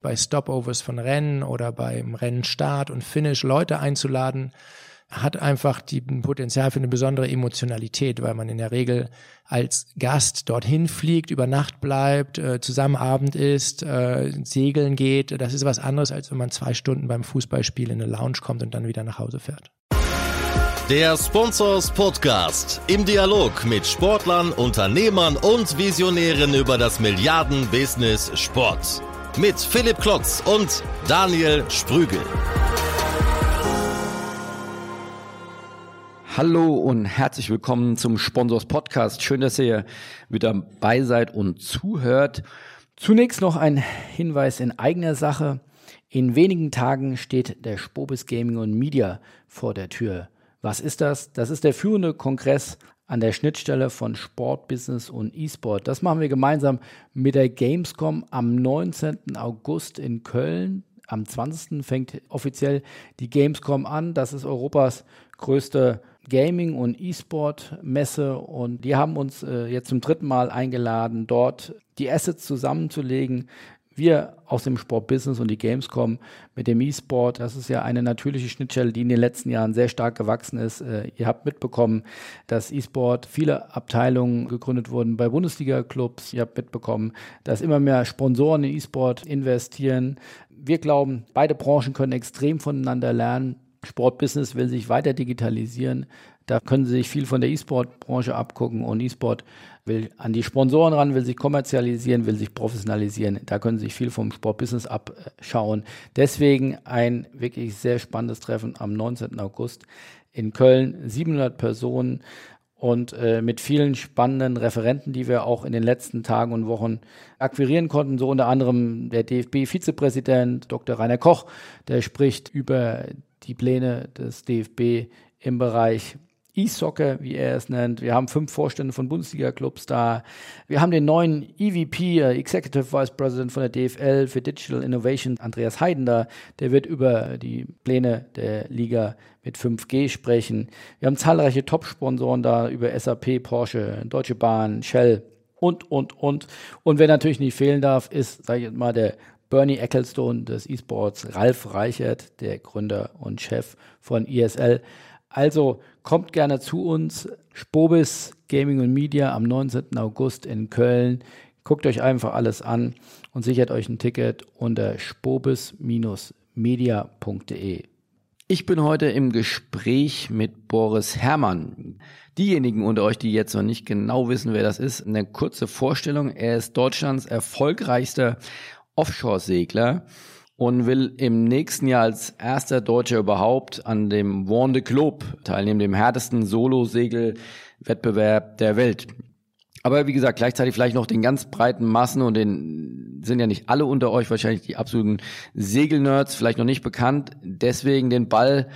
bei Stopovers von Rennen oder beim Rennenstart und Finish Leute einzuladen, hat einfach die Potenzial für eine besondere Emotionalität, weil man in der Regel als Gast dorthin fliegt, über Nacht bleibt, äh, zusammen Abend isst, äh, segeln geht. Das ist was anderes, als wenn man zwei Stunden beim Fußballspiel in eine Lounge kommt und dann wieder nach Hause fährt. Der Sponsors Podcast im Dialog mit Sportlern, Unternehmern und Visionären über das Milliarden-Business Sport. Mit Philipp Klotz und Daniel Sprügel. Hallo und herzlich willkommen zum Sponsors Podcast. Schön, dass ihr wieder dabei seid und zuhört. Zunächst noch ein Hinweis in eigener Sache. In wenigen Tagen steht der Spobis Gaming und Media vor der Tür. Was ist das? Das ist der führende Kongress an der Schnittstelle von Sport, Business und E-Sport. Das machen wir gemeinsam mit der Gamescom am 19. August in Köln. Am 20. fängt offiziell die Gamescom an. Das ist Europas größte Gaming- und E-Sport-Messe und die haben uns äh, jetzt zum dritten Mal eingeladen, dort die Assets zusammenzulegen. Wir aus dem Sportbusiness und die Gamescom mit dem E-Sport, das ist ja eine natürliche Schnittstelle, die in den letzten Jahren sehr stark gewachsen ist. Äh, ihr habt mitbekommen, dass E-Sport viele Abteilungen gegründet wurden bei Bundesliga-Clubs. Ihr habt mitbekommen, dass immer mehr Sponsoren in E-Sport investieren. Wir glauben, beide Branchen können extrem voneinander lernen. Sportbusiness will sich weiter digitalisieren. Da können Sie sich viel von der E-Sport-Branche abgucken und E-Sport will an die Sponsoren ran, will sich kommerzialisieren, will sich professionalisieren. Da können Sie sich viel vom Sportbusiness abschauen. Deswegen ein wirklich sehr spannendes Treffen am 19. August in Köln. 700 Personen und äh, mit vielen spannenden Referenten, die wir auch in den letzten Tagen und Wochen akquirieren konnten, so unter anderem der DFB-Vizepräsident Dr. Rainer Koch, der spricht über die Pläne des DFB im Bereich E-Soccer, wie er es nennt. Wir haben fünf Vorstände von Bundesliga-Clubs da. Wir haben den neuen EVP, äh, Executive Vice President von der DFL für Digital Innovation, Andreas Heiden da. Der wird über die Pläne der Liga mit 5G sprechen. Wir haben zahlreiche Top-Sponsoren da über SAP, Porsche, Deutsche Bahn, Shell und, und, und. Und wer natürlich nicht fehlen darf, ist, sage ich mal, der Bernie Ecclestone des E-Sports, Ralf Reichert, der Gründer und Chef von ESL. Also kommt gerne zu uns. Spobis Gaming und Media am 19. August in Köln. Guckt euch einfach alles an und sichert euch ein Ticket unter spobis-media.de. Ich bin heute im Gespräch mit Boris Herrmann. Diejenigen unter euch, die jetzt noch nicht genau wissen, wer das ist, eine kurze Vorstellung. Er ist Deutschlands erfolgreichster Offshore-Segler und will im nächsten Jahr als erster Deutscher überhaupt an dem Vendée Globe teilnehmen, dem härtesten Solo-Segel-Wettbewerb der Welt. Aber wie gesagt, gleichzeitig vielleicht noch den ganz breiten Massen und den sind ja nicht alle unter euch wahrscheinlich die absoluten Segelnerds, vielleicht noch nicht bekannt. Deswegen den Ball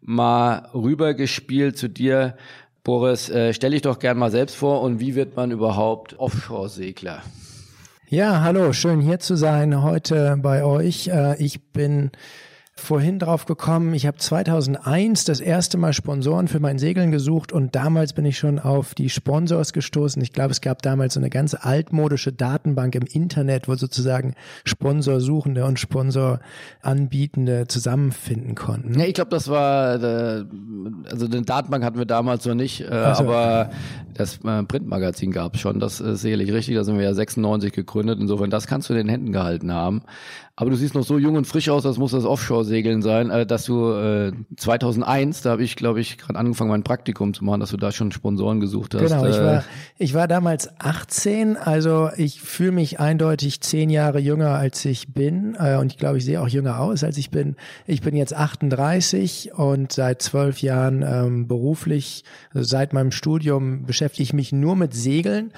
mal rübergespielt zu dir. Boris, äh, stell dich doch gern mal selbst vor und wie wird man überhaupt Offshore-Segler? Ja, hallo, schön hier zu sein heute bei euch. Äh, ich bin vorhin drauf gekommen, ich habe 2001 das erste Mal Sponsoren für mein Segeln gesucht und damals bin ich schon auf die Sponsors gestoßen. Ich glaube, es gab damals so eine ganz altmodische Datenbank im Internet, wo sozusagen Sponsorsuchende und Sponsoranbietende zusammenfinden konnten. Ja, ich glaube, das war, äh, also eine Datenbank hatten wir damals noch nicht, also. aber das äh, Printmagazin gab es schon, das ist sicherlich richtig, da sind wir ja 96 gegründet, insofern das kannst du in den Händen gehalten haben. Aber du siehst noch so jung und frisch aus, das muss das Offshore-Segeln sein, äh, dass du äh, 2001, da habe ich, glaube ich, gerade angefangen, mein Praktikum zu machen, dass du da schon Sponsoren gesucht hast. Genau, ich äh, war, ich war damals 18, also ich fühle mich eindeutig zehn Jahre jünger, als ich bin. Äh, und ich glaube, ich sehe auch jünger aus, als ich bin. Ich bin jetzt 38 und seit zwölf Jahren ähm, beruflich, also seit meinem Studium beschäftige ich mich nur mit Segeln.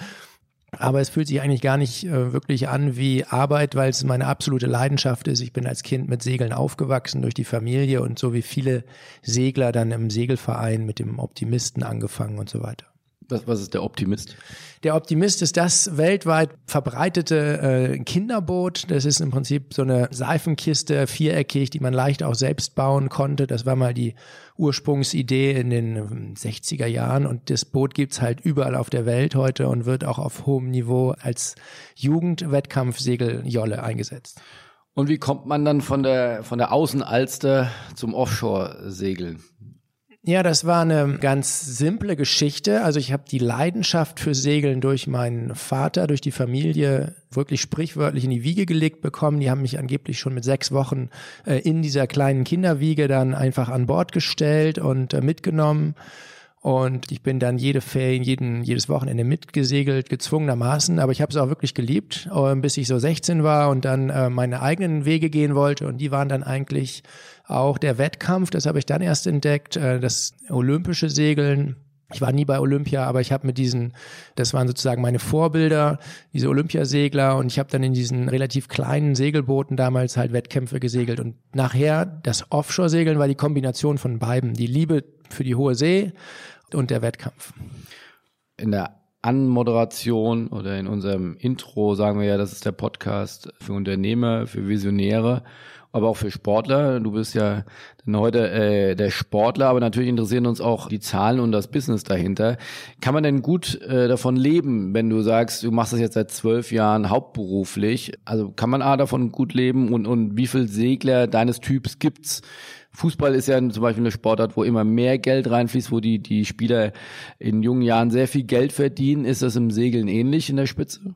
Aber es fühlt sich eigentlich gar nicht äh, wirklich an wie Arbeit, weil es meine absolute Leidenschaft ist. Ich bin als Kind mit Segeln aufgewachsen durch die Familie und so wie viele Segler dann im Segelverein mit dem Optimisten angefangen und so weiter. Was, was ist der Optimist? Der Optimist ist das weltweit verbreitete äh, Kinderboot. Das ist im Prinzip so eine Seifenkiste, viereckig, die man leicht auch selbst bauen konnte. Das war mal die Ursprungsidee in den 60er Jahren und das Boot gibt's halt überall auf der Welt heute und wird auch auf hohem Niveau als Jugendwettkampfsegeljolle eingesetzt. Und wie kommt man dann von der, von der Außenalster zum Offshore-Segeln? Ja, das war eine ganz simple Geschichte. Also ich habe die Leidenschaft für Segeln durch meinen Vater, durch die Familie wirklich sprichwörtlich in die Wiege gelegt bekommen. Die haben mich angeblich schon mit sechs Wochen äh, in dieser kleinen Kinderwiege dann einfach an Bord gestellt und äh, mitgenommen. Und ich bin dann jede Ferien, jeden, jedes Wochenende mitgesegelt, gezwungenermaßen. Aber ich habe es auch wirklich geliebt, äh, bis ich so 16 war und dann äh, meine eigenen Wege gehen wollte. Und die waren dann eigentlich auch der Wettkampf, das habe ich dann erst entdeckt, äh, das olympische Segeln. Ich war nie bei Olympia, aber ich habe mit diesen, das waren sozusagen meine Vorbilder, diese Olympiasegler und ich habe dann in diesen relativ kleinen Segelbooten damals halt Wettkämpfe gesegelt und nachher das Offshore-Segeln war die Kombination von beiden, die Liebe für die hohe See und der Wettkampf. In der Anmoderation oder in unserem Intro sagen wir ja, das ist der Podcast für Unternehmer, für Visionäre, aber auch für Sportler. Du bist ja heute äh, der Sportler, aber natürlich interessieren uns auch die Zahlen und das Business dahinter. Kann man denn gut äh, davon leben, wenn du sagst, du machst das jetzt seit zwölf Jahren hauptberuflich? Also kann man A davon gut leben und, und wie viel Segler deines Typs gibt's? Fußball ist ja zum Beispiel eine Sportart, wo immer mehr Geld reinfließt, wo die, die Spieler in jungen Jahren sehr viel Geld verdienen. Ist das im Segeln ähnlich in der Spitze?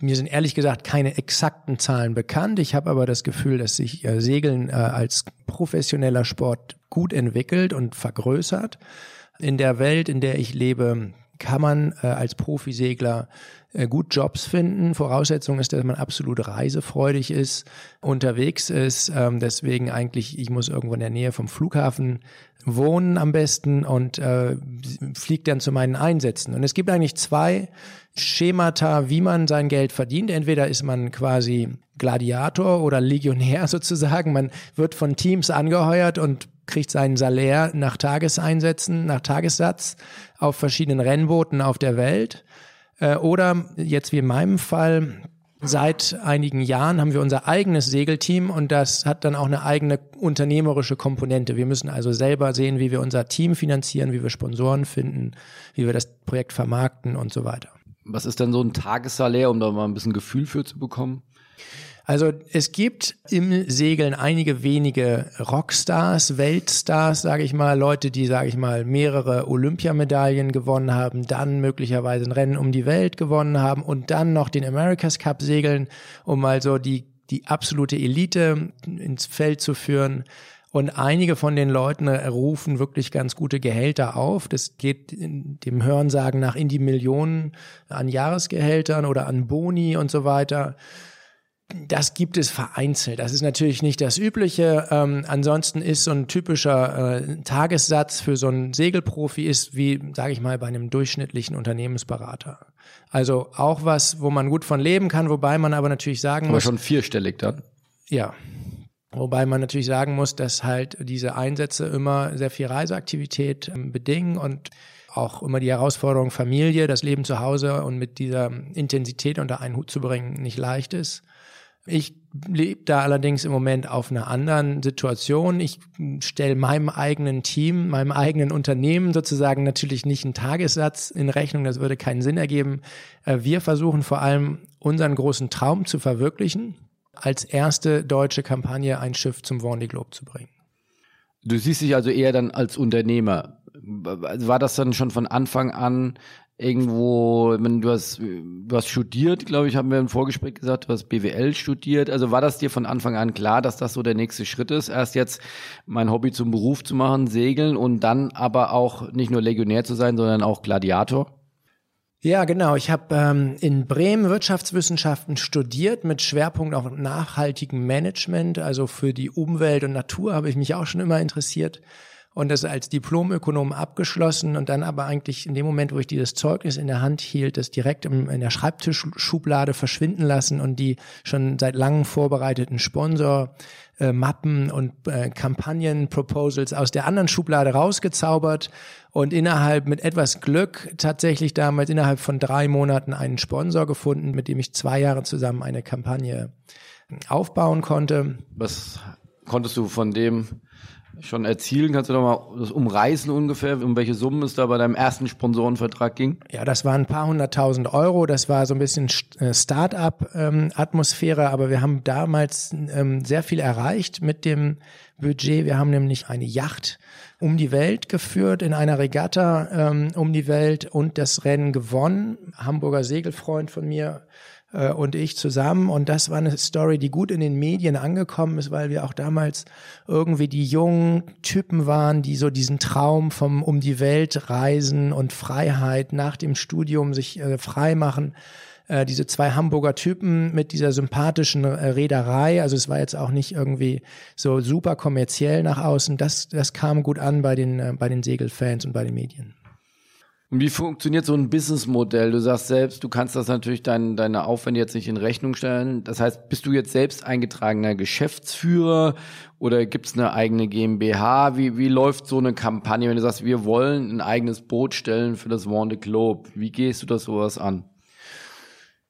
Mir sind ehrlich gesagt keine exakten Zahlen bekannt. Ich habe aber das Gefühl, dass sich äh, Segeln äh, als professioneller Sport gut entwickelt und vergrößert. In der Welt, in der ich lebe, kann man äh, als Profisegler äh, gut Jobs finden. Voraussetzung ist, dass man absolut reisefreudig ist, unterwegs ist. Ähm, deswegen eigentlich, ich muss irgendwo in der Nähe vom Flughafen wohnen am besten und äh, fliegt dann zu meinen Einsätzen. Und es gibt eigentlich zwei Schemata, wie man sein Geld verdient. Entweder ist man quasi Gladiator oder Legionär sozusagen. Man wird von Teams angeheuert und kriegt seinen Salär nach Tageseinsätzen, nach Tagessatz auf verschiedenen Rennbooten auf der Welt. Äh, oder jetzt wie in meinem Fall, seit einigen Jahren haben wir unser eigenes Segelteam und das hat dann auch eine eigene unternehmerische Komponente. Wir müssen also selber sehen, wie wir unser Team finanzieren, wie wir Sponsoren finden, wie wir das Projekt vermarkten und so weiter. Was ist denn so ein Tagessalär, um da mal ein bisschen Gefühl für zu bekommen? Also es gibt im Segeln einige wenige Rockstars, Weltstars, sage ich mal, Leute, die, sage ich mal, mehrere Olympiamedaillen gewonnen haben, dann möglicherweise ein Rennen um die Welt gewonnen haben und dann noch den America's Cup segeln, um also die, die absolute Elite ins Feld zu führen. Und einige von den Leuten rufen wirklich ganz gute Gehälter auf. Das geht dem Hörensagen nach in die Millionen an Jahresgehältern oder an Boni und so weiter. Das gibt es vereinzelt. Das ist natürlich nicht das Übliche. Ähm, ansonsten ist so ein typischer äh, Tagessatz für so einen Segelprofi ist wie, sage ich mal, bei einem durchschnittlichen Unternehmensberater. Also auch was, wo man gut von leben kann, wobei man aber natürlich sagen aber muss. Aber schon vierstellig dann. Ja. Wobei man natürlich sagen muss, dass halt diese Einsätze immer sehr viel Reiseaktivität ähm, bedingen und auch immer die Herausforderung Familie, das Leben zu Hause und mit dieser Intensität unter einen Hut zu bringen, nicht leicht ist. Ich lebe da allerdings im Moment auf einer anderen Situation. Ich stelle meinem eigenen Team, meinem eigenen Unternehmen sozusagen natürlich nicht einen Tagessatz in Rechnung, das würde keinen Sinn ergeben. Äh, wir versuchen vor allem unseren großen Traum zu verwirklichen, als erste deutsche Kampagne ein Schiff zum Vendée Globe zu bringen. Du siehst dich also eher dann als Unternehmer. War das dann schon von Anfang an irgendwo, wenn du hast, du hast studiert, glaube ich, haben wir im Vorgespräch gesagt, du hast BWL studiert. Also war das dir von Anfang an klar, dass das so der nächste Schritt ist, erst jetzt mein Hobby zum Beruf zu machen, segeln und dann aber auch nicht nur Legionär zu sein, sondern auch Gladiator? Ja, genau. Ich habe ähm, in Bremen Wirtschaftswissenschaften studiert mit Schwerpunkt auf nachhaltigem Management. Also für die Umwelt und Natur habe ich mich auch schon immer interessiert und das als Diplomökonom abgeschlossen und dann aber eigentlich in dem Moment, wo ich dieses Zeugnis in der Hand hielt, das direkt im, in der Schreibtischschublade verschwinden lassen und die schon seit langem vorbereiteten Sponsor äh, Mappen und äh, Kampagnen Proposals aus der anderen Schublade rausgezaubert und innerhalb mit etwas Glück tatsächlich damals innerhalb von drei Monaten einen Sponsor gefunden, mit dem ich zwei Jahre zusammen eine Kampagne aufbauen konnte. Was konntest du von dem schon erzielen? Kannst du doch mal das umreißen ungefähr, um welche Summen es da bei deinem ersten Sponsorenvertrag ging? Ja, das waren ein paar hunderttausend Euro. Das war so ein bisschen äh, Start-up-Atmosphäre, aber wir haben damals ähm, sehr viel erreicht mit dem Budget. Wir haben nämlich eine Yacht um die Welt geführt, in einer Regatta ähm, um die Welt und das Rennen gewonnen. Hamburger Segelfreund von mir äh, und ich zusammen. Und das war eine Story, die gut in den Medien angekommen ist, weil wir auch damals irgendwie die jungen Typen waren, die so diesen Traum vom um die Welt reisen und Freiheit nach dem Studium sich äh, frei machen äh, diese zwei Hamburger Typen mit dieser sympathischen äh, Reederei. Also es war jetzt auch nicht irgendwie so super kommerziell nach außen. Das, das kam gut an bei den, äh, bei den Segelfans und bei den Medien. Und wie funktioniert so ein Businessmodell? Du sagst selbst, du kannst das natürlich dein, deine Aufwände jetzt nicht in Rechnung stellen. Das heißt, bist du jetzt selbst eingetragener Geschäftsführer oder gibt es eine eigene GmbH? Wie, wie läuft so eine Kampagne, wenn du sagst, wir wollen ein eigenes Boot stellen für das Vendée Globe? Wie gehst du das sowas an?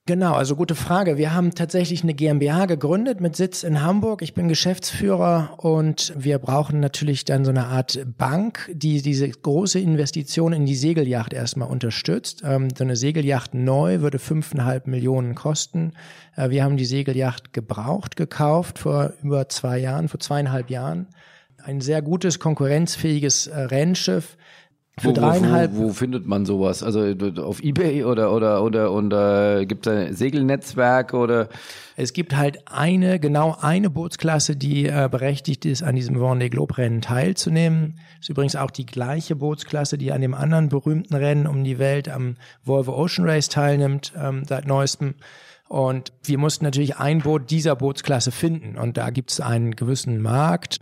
Genau, also gute Frage. Wir haben tatsächlich eine GmbH gegründet mit Sitz in Hamburg. Ich bin Geschäftsführer und wir brauchen natürlich dann so eine Art Bank, die diese große Investition in die Segelyacht erstmal unterstützt. Ähm, so eine Segelyacht neu würde fünfeinhalb Millionen kosten. Äh, wir haben die Segelyacht gebraucht gekauft vor über zwei Jahren, vor zweieinhalb Jahren. Ein sehr gutes, konkurrenzfähiges äh, Rennschiff für wo, dreieinhalb. Wo, wo, findet man sowas? Also auf Ebay oder oder oder und äh, gibt es ein Segelnetzwerk oder? Es gibt halt eine, genau eine Bootsklasse, die äh, berechtigt ist, an diesem Vendée Globe Rennen teilzunehmen. Ist übrigens auch die gleiche Bootsklasse, die an dem anderen berühmten Rennen um die Welt am Volvo Ocean Race teilnimmt ähm, seit neuestem. Und wir mussten natürlich ein Boot dieser Bootsklasse finden. Und da gibt es einen gewissen Markt.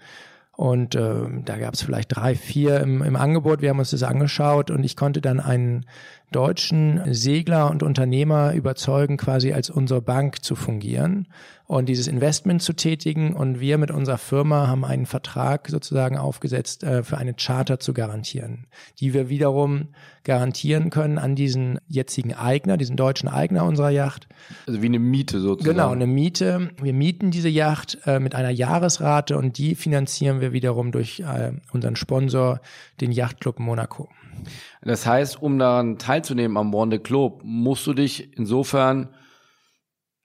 Und äh, da gab es vielleicht drei, vier im, im Angebot. Wir haben uns das angeschaut und ich konnte dann einen deutschen Segler und Unternehmer überzeugen, quasi als unsere Bank zu fungieren und dieses Investment zu tätigen. Und wir mit unserer Firma haben einen Vertrag sozusagen aufgesetzt, äh, für eine Charter zu garantieren, die wir wiederum garantieren können an diesen jetzigen Eigner, diesen deutschen Eigner unserer Yacht. Also wie eine Miete sozusagen. Genau, eine Miete. Wir mieten diese Yacht äh, mit einer Jahresrate und die finanzieren wir wiederum durch äh, unseren Sponsor, den Yachtclub Monaco. Das heißt, um daran teilzunehmen am Monde Globe, musst du dich insofern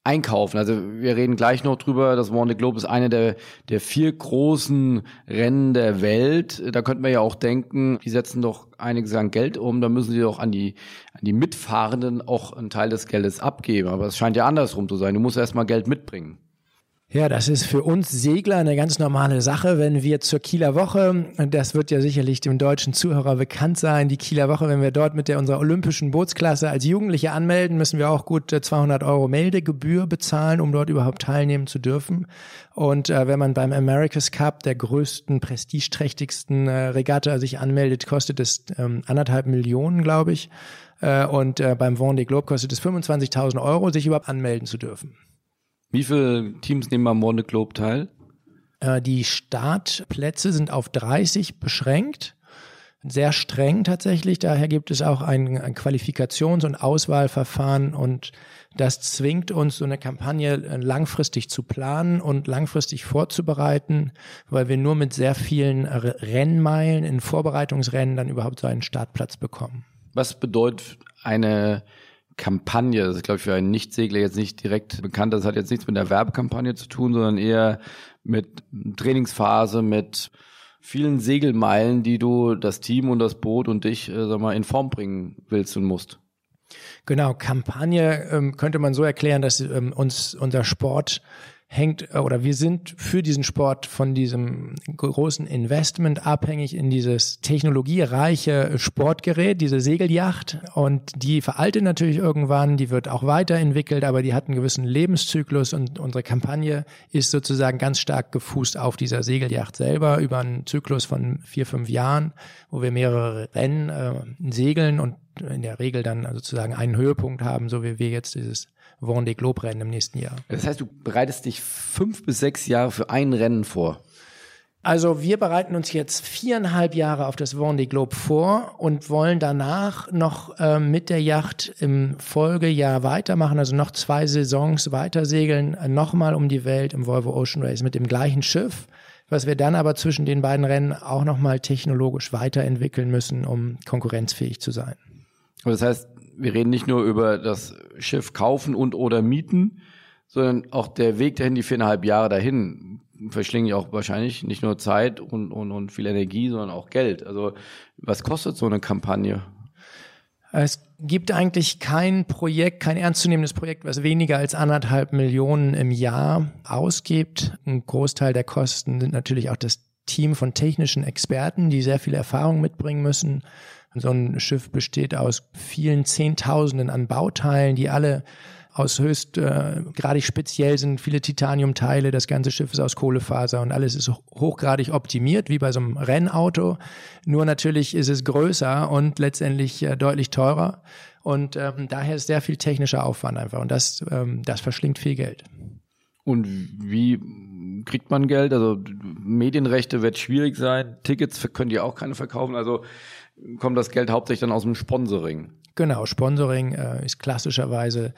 einkaufen. Also wir reden gleich noch drüber. Das Vendée Globe ist eine der, der vier großen Rennen der Welt. Da könnte man ja auch denken, die setzen doch einiges an Geld um. Da müssen sie doch an die, an die Mitfahrenden auch einen Teil des Geldes abgeben. Aber es scheint ja andersrum zu sein. Du musst erstmal Geld mitbringen. Ja, das ist für uns Segler eine ganz normale Sache, wenn wir zur Kieler Woche, das wird ja sicherlich dem deutschen Zuhörer bekannt sein, die Kieler Woche, wenn wir dort mit der unserer olympischen Bootsklasse als Jugendliche anmelden, müssen wir auch gut 200 Euro Meldegebühr bezahlen, um dort überhaupt teilnehmen zu dürfen. Und äh, wenn man beim America's Cup, der größten, prestigeträchtigsten äh, Regatta, sich anmeldet, kostet es ähm, anderthalb Millionen, glaube ich. Äh, und äh, beim Vendée Globe kostet es 25.000 Euro, sich überhaupt anmelden zu dürfen. Wie viele Teams nehmen am Monde Globe teil? Äh, die Startplätze sind auf 30 beschränkt. Sehr streng tatsächlich. Daher gibt es auch ein, ein Qualifikations- und Auswahlverfahren und das zwingt uns, so eine Kampagne äh, langfristig zu planen und langfristig vorzubereiten, weil wir nur mit sehr vielen Rennmeilen in Vorbereitungsrennen dann überhaupt so einen Startplatz bekommen. Was bedeutet eine Kampagne. Das ist, glaube ich, für einen Nichtsegler jetzt nicht direkt bekannt. Das hat jetzt nichts mit der Werbekampagne zu tun, sondern eher mit Trainingsphase, mit vielen Segelmeilen, die du das Team und das Boot und dich, äh, sag mal, in Form bringen willst und musst. Genau, Kampagne ähm, könnte man so erklären, dass ähm, uns unser Sport hängt äh, oder wir sind für diesen Sport von diesem großen Investment abhängig in dieses technologiereiche Sportgerät, diese Segelyacht. Und die veraltet natürlich irgendwann, die wird auch weiterentwickelt, aber die hat einen gewissen Lebenszyklus und unsere Kampagne ist sozusagen ganz stark gefußt auf dieser Segelyacht selber über einen Zyklus von vier, fünf Jahren, wo wir mehrere Rennen äh, segeln und in der Regel dann sozusagen einen Höhepunkt haben, so wie wir jetzt dieses Vendée Globe Rennen im nächsten Jahr. Das heißt, du bereitest dich fünf bis sechs Jahre für ein Rennen vor. Also wir bereiten uns jetzt viereinhalb Jahre auf das Vendée Globe vor und wollen danach noch äh, mit der Yacht im Folgejahr weitermachen, also noch zwei Saisons weiter segeln, äh, nochmal um die Welt im Volvo Ocean Race mit dem gleichen Schiff, was wir dann aber zwischen den beiden Rennen auch nochmal technologisch weiterentwickeln müssen, um konkurrenzfähig zu sein. Das heißt, wir reden nicht nur über das Schiff kaufen und oder mieten, sondern auch der Weg dahin, die viereinhalb Jahre dahin, verschlingen ja auch wahrscheinlich nicht nur Zeit und, und, und viel Energie, sondern auch Geld. Also was kostet so eine Kampagne? Es gibt eigentlich kein Projekt, kein ernstzunehmendes Projekt, was weniger als anderthalb Millionen im Jahr ausgibt. Ein Großteil der Kosten sind natürlich auch das Team von technischen Experten, die sehr viel Erfahrung mitbringen müssen. So ein Schiff besteht aus vielen Zehntausenden an Bauteilen, die alle aus höchst äh, gradig speziell sind, viele Titaniumteile, das ganze Schiff ist aus Kohlefaser und alles ist hochgradig optimiert, wie bei so einem Rennauto. Nur natürlich ist es größer und letztendlich äh, deutlich teurer. Und ähm, daher ist sehr viel technischer Aufwand einfach. Und das, ähm, das verschlingt viel Geld. Und wie kriegt man Geld? Also Medienrechte wird schwierig sein. Tickets könnt ihr auch keine verkaufen. Also kommt das Geld hauptsächlich dann aus dem Sponsoring? Genau, Sponsoring äh, ist klassischerweise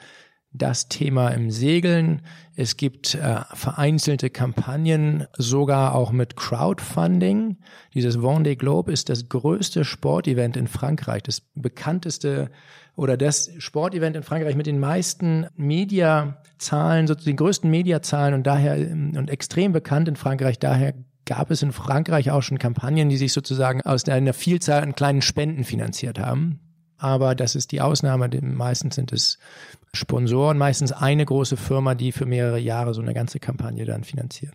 das Thema im Segeln. Es gibt äh, vereinzelte Kampagnen, sogar auch mit Crowdfunding. Dieses Vendée Globe ist das größte Sportevent in Frankreich, das bekannteste oder das Sportevent in Frankreich mit den meisten Mediazahlen, sozusagen den größten Mediazahlen und daher und extrem bekannt in Frankreich. Daher gab es in Frankreich auch schon Kampagnen, die sich sozusagen aus einer Vielzahl an kleinen Spenden finanziert haben aber das ist die Ausnahme. Meistens sind es Sponsoren, meistens eine große Firma, die für mehrere Jahre so eine ganze Kampagne dann finanziert.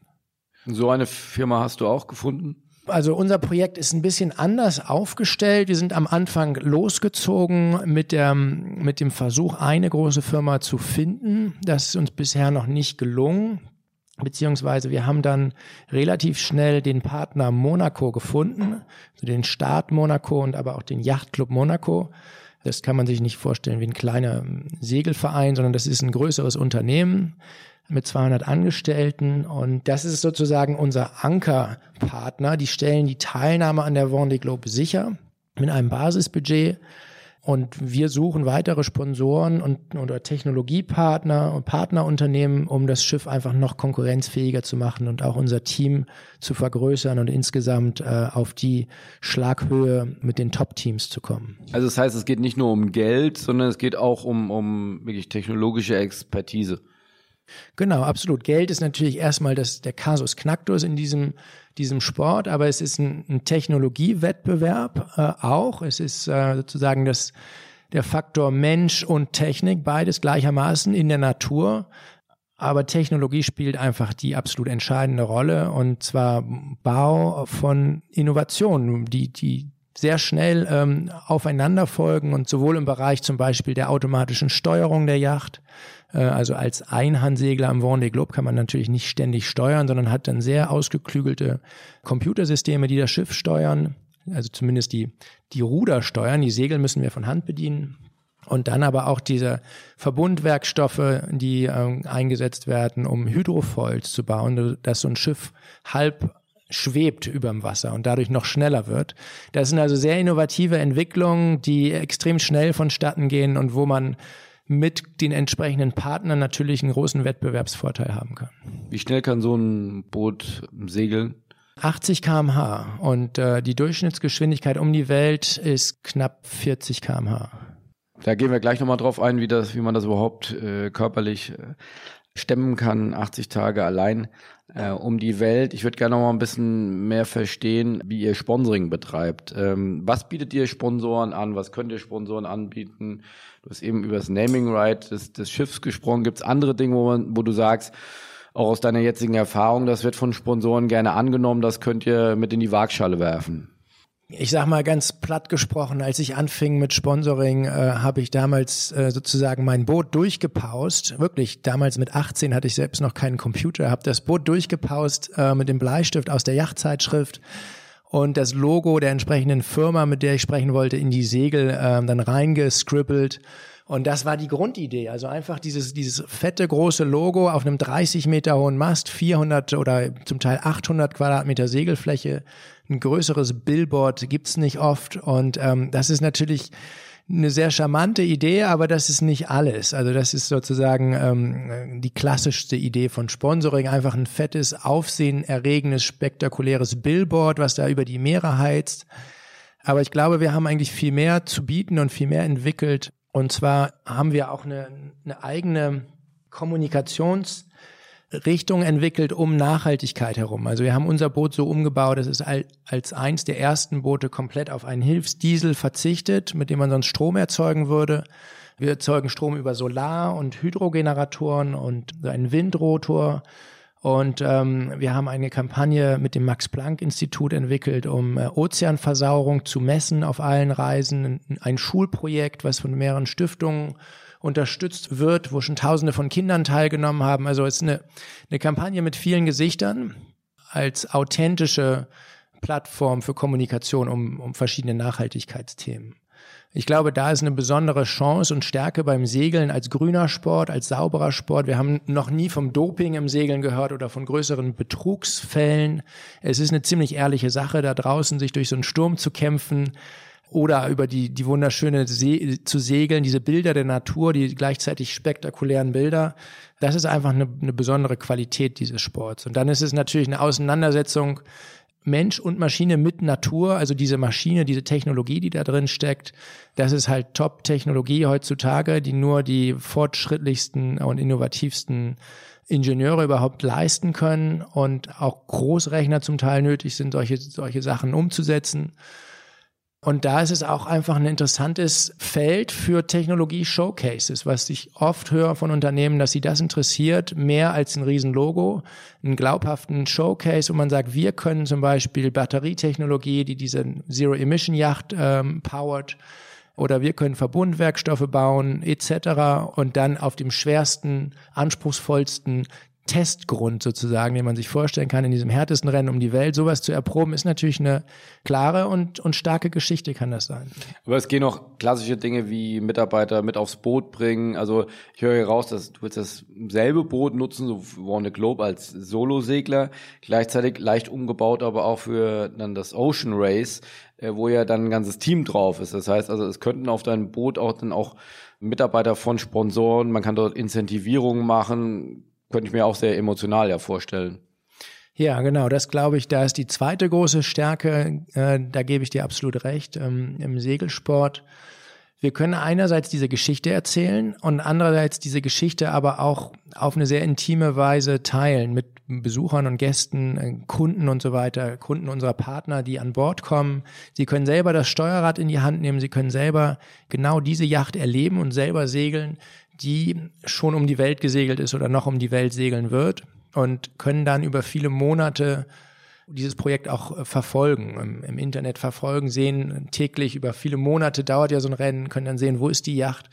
So eine Firma hast du auch gefunden? Also unser Projekt ist ein bisschen anders aufgestellt. Wir sind am Anfang losgezogen mit, der, mit dem Versuch, eine große Firma zu finden. Das ist uns bisher noch nicht gelungen. Beziehungsweise wir haben dann relativ schnell den Partner Monaco gefunden, also den Staat Monaco und aber auch den Yachtclub Monaco. Das kann man sich nicht vorstellen wie ein kleiner ähm, Segelverein, sondern das ist ein größeres Unternehmen mit 200 Angestellten und das ist sozusagen unser Ankerpartner. Die stellen die Teilnahme an der Vendée Globe sicher mit einem Basisbudget und wir suchen weitere Sponsoren und oder Technologiepartner und Partnerunternehmen, um das Schiff einfach noch konkurrenzfähiger zu machen und auch unser Team zu vergrößern und insgesamt äh, auf die Schlaghöhe mit den Top-Teams zu kommen. Also das heißt, es geht nicht nur um Geld, sondern es geht auch um, um wirklich technologische Expertise. Genau, absolut. Geld ist natürlich erstmal das, der Kasus Knacktus in diesem, diesem Sport, aber es ist ein, ein Technologiewettbewerb äh, auch. Es ist äh, sozusagen das, der Faktor Mensch und Technik, beides gleichermaßen in der Natur. Aber Technologie spielt einfach die absolut entscheidende Rolle und zwar Bau von Innovationen, die, die sehr schnell ähm, aufeinander folgen und sowohl im Bereich zum Beispiel der automatischen Steuerung der Yacht, also als Einhandsegler am Vendée Globe kann man natürlich nicht ständig steuern, sondern hat dann sehr ausgeklügelte Computersysteme, die das Schiff steuern, also zumindest die, die Ruder steuern, die Segel müssen wir von Hand bedienen. Und dann aber auch diese Verbundwerkstoffe, die äh, eingesetzt werden, um Hydrofoils zu bauen, dass so ein Schiff halb schwebt überm Wasser und dadurch noch schneller wird. Das sind also sehr innovative Entwicklungen, die extrem schnell vonstatten gehen und wo man mit den entsprechenden Partnern natürlich einen großen Wettbewerbsvorteil haben kann. Wie schnell kann so ein Boot segeln? 80 kmh und äh, die Durchschnittsgeschwindigkeit um die Welt ist knapp 40 kmh. Da gehen wir gleich nochmal drauf ein, wie das, wie man das überhaupt äh, körperlich äh, stemmen kann, 80 Tage allein äh, um die Welt. Ich würde gerne noch mal ein bisschen mehr verstehen, wie ihr Sponsoring betreibt. Ähm, was bietet ihr Sponsoren an? Was könnt ihr Sponsoren anbieten? Du hast eben über das Naming Right des, des Schiffs gesprochen. Gibt es andere Dinge, wo, man, wo du sagst, auch aus deiner jetzigen Erfahrung, das wird von Sponsoren gerne angenommen, das könnt ihr mit in die Waagschale werfen? ich sag mal ganz platt gesprochen, als ich anfing mit Sponsoring, äh, habe ich damals äh, sozusagen mein Boot durchgepaust. Wirklich, damals mit 18 hatte ich selbst noch keinen Computer, habe das Boot durchgepaust äh, mit dem Bleistift aus der Yachtzeitschrift und das Logo der entsprechenden Firma, mit der ich sprechen wollte, in die Segel äh, dann reingescribbelt Und das war die Grundidee. Also einfach dieses, dieses fette große Logo auf einem 30 Meter hohen Mast, 400 oder zum Teil 800 Quadratmeter Segelfläche. Ein größeres Billboard gibt's nicht oft. Und ähm, das ist natürlich eine sehr charmante Idee, aber das ist nicht alles. Also das ist sozusagen ähm, die klassischste Idee von Sponsoring. Einfach ein fettes, aufsehenerregendes, spektakuläres Billboard, was da über die Meere heizt. Aber ich glaube, wir haben eigentlich viel mehr zu bieten und viel mehr entwickelt, und zwar haben wir auch eine, eine eigene Kommunikationsrichtung entwickelt um Nachhaltigkeit herum. Also wir haben unser Boot so umgebaut, dass es als eins der ersten Boote komplett auf einen Hilfsdiesel verzichtet, mit dem man sonst Strom erzeugen würde. Wir erzeugen Strom über Solar- und Hydrogeneratoren und einen Windrotor und ähm, wir haben eine Kampagne mit dem Max-Planck-Institut entwickelt, um äh, Ozeanversauerung zu messen auf allen Reisen. Ein Schulprojekt, was von mehreren Stiftungen unterstützt wird, wo schon Tausende von Kindern teilgenommen haben. Also es ist eine, eine Kampagne mit vielen Gesichtern als authentische Plattform für Kommunikation um, um verschiedene Nachhaltigkeitsthemen. Ich glaube, da ist eine besondere Chance und Stärke beim Segeln als grüner Sport, als sauberer Sport. Wir haben noch nie vom Doping im Segeln gehört oder von größeren Betrugsfällen. Es ist eine ziemlich ehrliche Sache, da draußen sich durch so einen Sturm zu kämpfen oder über die, die wunderschöne See, zu segeln, diese Bilder der Natur, die gleichzeitig spektakulären Bilder. Das ist einfach eine, eine besondere Qualität dieses Sports. Und dann ist es natürlich eine Auseinandersetzung Mensch und Maschine mit Natur, also diese Maschine, diese Technologie, die da drin steckt, das ist halt Top-Technologie heutzutage, die nur die fortschrittlichsten und innovativsten Ingenieure überhaupt leisten können und auch Großrechner zum Teil nötig sind, solche, solche Sachen umzusetzen. Und da ist es auch einfach ein interessantes Feld für Technologie-Showcases, was ich oft höre von Unternehmen, dass sie das interessiert, mehr als ein Riesenlogo, einen glaubhaften Showcase, wo man sagt, wir können zum Beispiel Batterietechnologie, die diese Zero-Emission-Yacht ähm, powert, oder wir können Verbundwerkstoffe bauen etc. und dann auf dem schwersten, anspruchsvollsten Testgrund sozusagen, den man sich vorstellen kann, in diesem härtesten Rennen um die Welt, sowas zu erproben, ist natürlich eine klare und, und starke Geschichte, kann das sein. Aber es gehen auch klassische Dinge wie Mitarbeiter mit aufs Boot bringen. Also ich höre hier raus, dass du willst dasselbe Boot nutzen, so Warn the Globe als Solosegler, gleichzeitig leicht umgebaut, aber auch für dann das Ocean Race, äh, wo ja dann ein ganzes Team drauf ist. Das heißt also, es könnten auf deinem Boot auch dann auch Mitarbeiter von Sponsoren, man kann dort Incentivierungen machen, könnte ich mir auch sehr emotional ja vorstellen. Ja, genau, das glaube ich, da ist die zweite große Stärke, äh, da gebe ich dir absolut recht, ähm, im Segelsport. Wir können einerseits diese Geschichte erzählen und andererseits diese Geschichte aber auch auf eine sehr intime Weise teilen mit Besuchern und Gästen, äh, Kunden und so weiter, Kunden unserer Partner, die an Bord kommen. Sie können selber das Steuerrad in die Hand nehmen, sie können selber genau diese Yacht erleben und selber segeln die schon um die Welt gesegelt ist oder noch um die Welt segeln wird und können dann über viele Monate dieses Projekt auch äh, verfolgen, im, im, Internet verfolgen, sehen täglich über viele Monate dauert ja so ein Rennen, können dann sehen, wo ist die Yacht.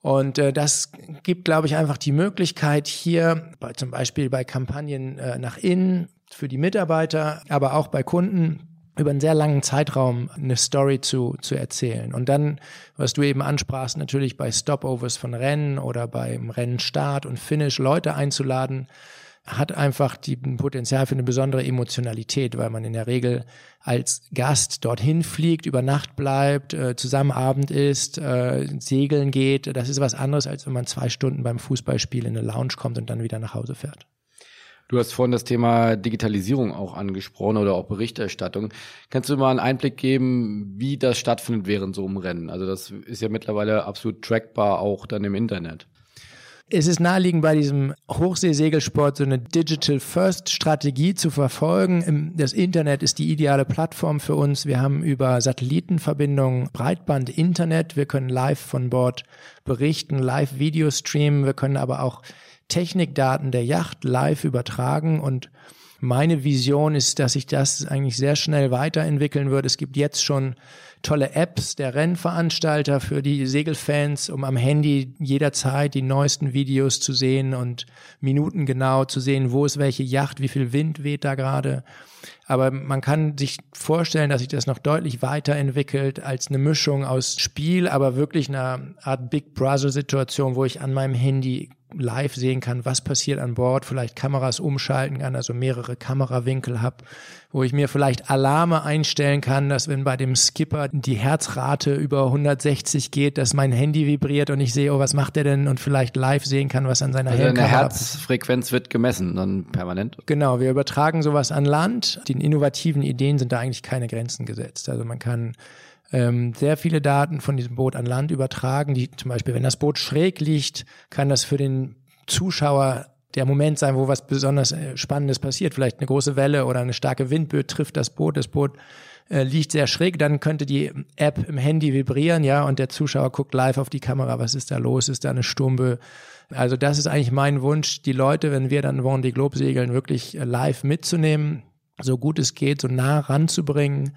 Und äh, das gibt, glaube ich, einfach die Möglichkeit hier, bei, zum Beispiel bei Kampagnen äh, nach innen für die Mitarbeiter, aber auch bei Kunden, über einen sehr langen Zeitraum eine Story zu, zu erzählen. Und dann, was du eben ansprachst, natürlich bei Stopovers von Rennen oder beim Rennenstart und Finish Leute einzuladen, hat einfach die Potenzial für eine besondere Emotionalität, weil man in der Regel als Gast dorthin fliegt, über Nacht bleibt, äh, zusammen Abend isst, äh, segeln geht. Das ist was anderes, als wenn man zwei Stunden beim Fußballspiel in eine Lounge kommt und dann wieder nach Hause fährt. Du hast vorhin das Thema Digitalisierung auch angesprochen oder auch Berichterstattung. Kannst du mal einen Einblick geben, wie das stattfindet während so einem Rennen? Also das ist ja mittlerweile absolut trackbar auch dann im Internet. Es ist naheliegend, bei diesem Hochseesegelsport so eine Digital First Strategie zu verfolgen. Das Internet ist die ideale Plattform für uns. Wir haben über Satellitenverbindungen Breitband Internet. Wir können live von Bord berichten, live Video streamen. Wir können aber auch Technikdaten der Yacht live übertragen und Meine Vision ist, dass sich das eigentlich sehr schnell weiterentwickeln wird. Es gibt jetzt schon tolle Apps der Rennveranstalter für die Segelfans, um am Handy jederzeit die neuesten Videos zu sehen und Minuten genau zu sehen, wo ist welche Yacht, wie viel Wind weht da gerade. Aber man kann sich vorstellen, dass sich das noch deutlich weiterentwickelt als eine Mischung aus Spiel, aber wirklich einer Art Big Brother Situation, wo ich an meinem Handy live sehen kann, was passiert an Bord, vielleicht Kameras umschalten kann, also mehrere Kamerawinkel habe, wo ich mir vielleicht Alarme einstellen kann, dass wenn bei dem Skipper die Herzrate über 160 geht, dass mein Handy vibriert und ich sehe, oh, was macht der denn und vielleicht live sehen kann, was an seiner also Deine Herzfrequenz wird gemessen, dann permanent. Genau, wir übertragen sowas an Land. Den innovativen Ideen sind da eigentlich keine Grenzen gesetzt. Also man kann ähm, sehr viele Daten von diesem Boot an Land übertragen. Die zum Beispiel, wenn das Boot schräg liegt, kann das für den Zuschauer der Moment sein, wo was besonders äh, Spannendes passiert. Vielleicht eine große Welle oder eine starke Windböe trifft das Boot. Das Boot äh, liegt sehr schräg, dann könnte die App im Handy vibrieren, ja, und der Zuschauer guckt live auf die Kamera, was ist da los, ist da eine Sturmböe. Also das ist eigentlich mein Wunsch, die Leute, wenn wir dann Vendée Globe segeln, wirklich äh, live mitzunehmen, so gut es geht, so nah ranzubringen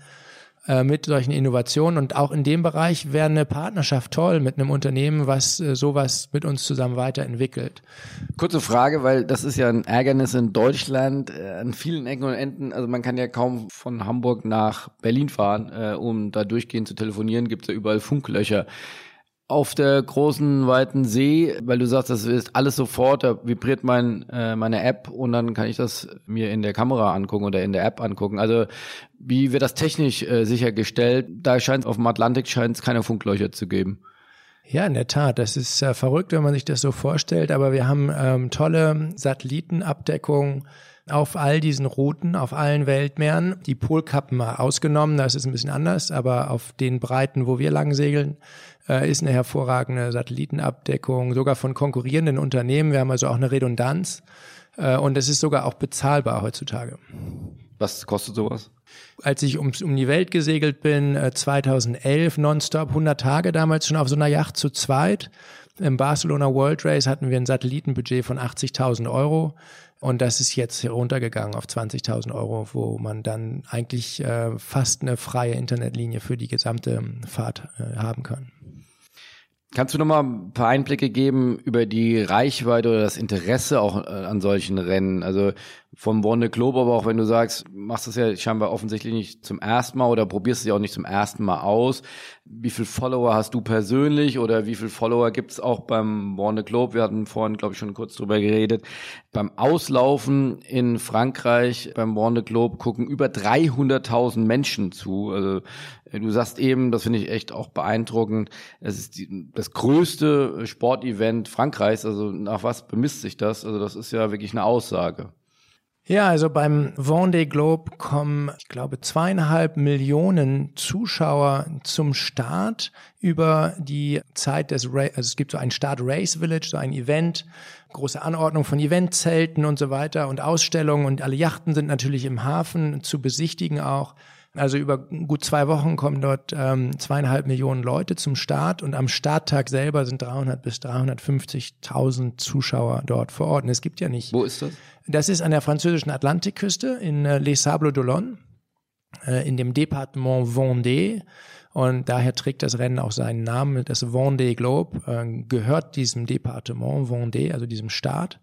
äh, mit solchen Innovationen. Und auch in dem Bereich wäre eine Partnerschaft toll mit einem Unternehmen, was äh, sowas mit uns zusammen weiterentwickelt. Kurze Frage, weil das ist ja ein Ärgernis in Deutschland äh, an vielen Ecken und Enden. Also man kann ja kaum von Hamburg nach Berlin fahren, äh, um da durchgehend zu telefonieren. Gibt es ja überall Funklöcher auf der großen weiten See, weil du sagst, das ist alles sofort, da vibriert mein äh, meine App und dann kann ich das mir in der Kamera angucken oder in der App angucken. Also wie wird das technisch äh, sichergestellt? Da scheint auf dem Atlantik scheint es keine Funklöcher zu geben. Ja, in der Tat. Das ist äh, verrückt, wenn man sich das so vorstellt. Aber wir haben ähm, tolle Satellitenabdeckung auf all diesen Routen, auf allen Weltmeeren. Die Polkappen mal ausgenommen, das ist ein bisschen anders, aber auf den Breiten, wo wir lang segeln, äh, ist eine hervorragende Satellitenabdeckung, sogar von konkurrierenden Unternehmen. Wir haben also auch eine Redundanz äh, und es ist sogar auch bezahlbar heutzutage. Was kostet sowas? Als ich ums, um die Welt gesegelt bin, äh, 2011, nonstop, 100 Tage damals schon auf so einer Yacht zu zweit. Im Barcelona World Race hatten wir ein Satellitenbudget von 80.000 Euro. Und das ist jetzt heruntergegangen auf 20.000 Euro, wo man dann eigentlich äh, fast eine freie Internetlinie für die gesamte Fahrt äh, haben kann. Kannst du noch mal ein paar Einblicke geben über die Reichweite oder das Interesse auch äh, an solchen Rennen? Also vom Wonne Globe, aber auch wenn du sagst, machst das ja scheinbar offensichtlich nicht zum ersten Mal oder probierst es ja auch nicht zum ersten Mal aus. Wie viel Follower hast du persönlich oder wie viel Follower gibt es auch beim Wonne Globe? Wir hatten vorhin, glaube ich, schon kurz drüber geredet. Beim Auslaufen in Frankreich, beim Wonne Globe gucken über 300.000 Menschen zu. Also Du sagst eben, das finde ich echt auch beeindruckend, es ist die, das größte Sportevent Frankreichs. Also nach was bemisst sich das? Also das ist ja wirklich eine Aussage. Ja, also beim Vendée Globe kommen, ich glaube, zweieinhalb Millionen Zuschauer zum Start über die Zeit des Race. Also es gibt so ein Start Race Village, so ein Event, große Anordnung von Eventzelten und so weiter und Ausstellungen und alle Yachten sind natürlich im Hafen zu besichtigen auch. Also über gut zwei Wochen kommen dort ähm, zweieinhalb Millionen Leute zum Start und am Starttag selber sind 300 bis 350.000 Zuschauer dort vor Ort. Und es gibt ja nicht. Wo ist das? Das ist an der französischen Atlantikküste in äh, Les Sables d'Olonne, äh, in dem Departement Vendée. Und daher trägt das Rennen auch seinen Namen. Das Vendée Globe äh, gehört diesem Departement Vendée, also diesem Staat.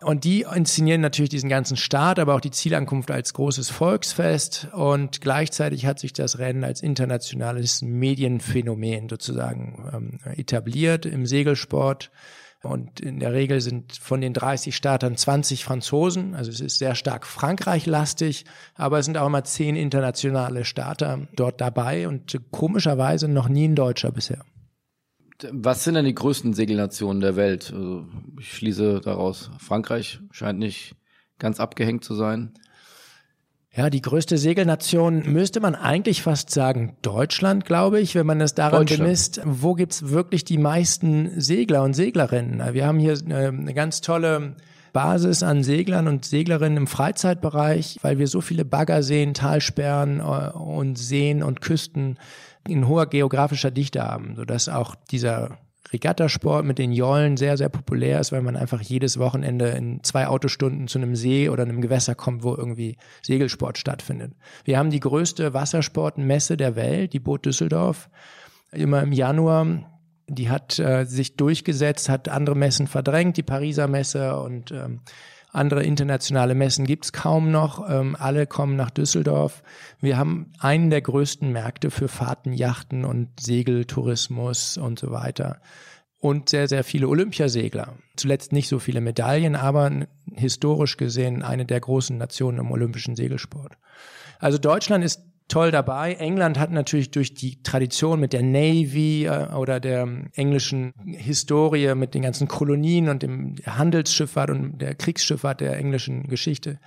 Und die inszenieren natürlich diesen ganzen Start, aber auch die Zielankunft als großes Volksfest. Und gleichzeitig hat sich das Rennen als internationales Medienphänomen sozusagen ähm, etabliert im Segelsport. Und in der Regel sind von den 30 Startern 20 Franzosen. Also es ist sehr stark Frankreich-lastig, aber es sind auch immer zehn internationale Starter dort dabei und komischerweise noch nie ein Deutscher bisher. Was sind denn die größten Segelnationen der Welt? Also ich schließe daraus, Frankreich scheint nicht ganz abgehängt zu sein. Ja, die größte Segelnation müsste man eigentlich fast sagen Deutschland, glaube ich, wenn man es daran bemisst, wo gibt's wirklich die meisten Segler und Seglerinnen. Wir haben hier eine ganz tolle Basis an Seglern und Seglerinnen im Freizeitbereich, weil wir so viele Bagger sehen, Talsperren äh, und Seen und Küsten in hoher geografischer Dichte haben, sodass auch dieser Regattasport mit den Jollen sehr, sehr populär ist, weil man einfach jedes Wochenende in zwei Autostunden zu einem See oder einem Gewässer kommt, wo irgendwie Segelsport stattfindet. Wir haben die größte Wassersportmesse der Welt, die Boot Düsseldorf, immer im Januar. Die hat äh, sich durchgesetzt, hat andere Messen verdrängt, die Pariser Messe und ähm, andere internationale Messen gibt's kaum noch. Ähm, alle kommen nach Düsseldorf. Wir haben einen der größten Märkte für Fahrten, Yachten und Segeltourismus und so weiter. Und sehr, sehr viele Olympiasegler. Zuletzt nicht so viele Medaillen, aber historisch gesehen eine der großen Nationen im olympischen Segelsport. Also Deutschland ist toll dabei. England hat natürlich durch die Tradition mit der Navy äh, oder der englischen Historie mit den ganzen Kolonien und dem Handelsschifffahrt und der Kriegsschifffahrt der englischen Geschichte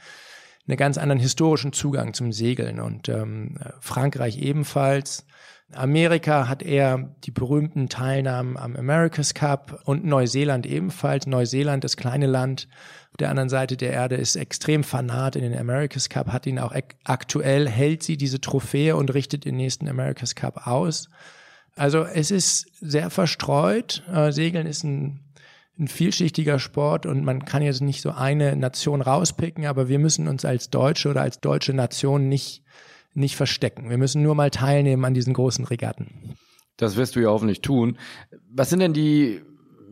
einen ganz anderen historischen Zugang zum Segeln und ähm, Frankreich ebenfalls. Amerika hat eher die berühmten Teilnahmen am America's Cup und Neuseeland ebenfalls. Neuseeland, das kleine Land, auf der anderen Seite der Erde ist extrem fanat in den America's Cup, hat ihn auch aktuell, hält sie diese Trophäe und richtet den nächsten America's Cup aus. Also es ist sehr verstreut. Äh, Segeln ist ein, ein vielschichtiger Sport und man kann jetzt nicht so eine Nation rauspicken, aber wir müssen uns als Deutsche oder als deutsche Nation nicht, nicht verstecken. Wir müssen nur mal teilnehmen an diesen großen Regatten. Das wirst du ja hoffentlich tun. Was sind denn die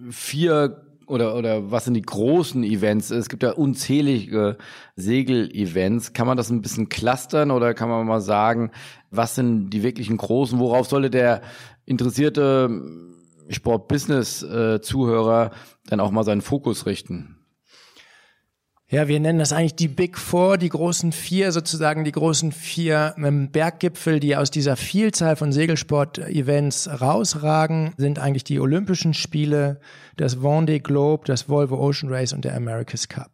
vier oder, oder was sind die großen Events? Es gibt ja unzählige Segel-Events. Kann man das ein bisschen clustern oder kann man mal sagen, was sind die wirklichen großen? Worauf sollte der interessierte Sport-Business-Zuhörer dann auch mal seinen Fokus richten? Ja, wir nennen das eigentlich die Big Four, die großen vier, sozusagen die großen vier ähm, Berggipfel, die aus dieser Vielzahl von Segelsport-Events rausragen, sind eigentlich die Olympischen Spiele, das Vendée Globe, das Volvo Ocean Race und der America's Cup.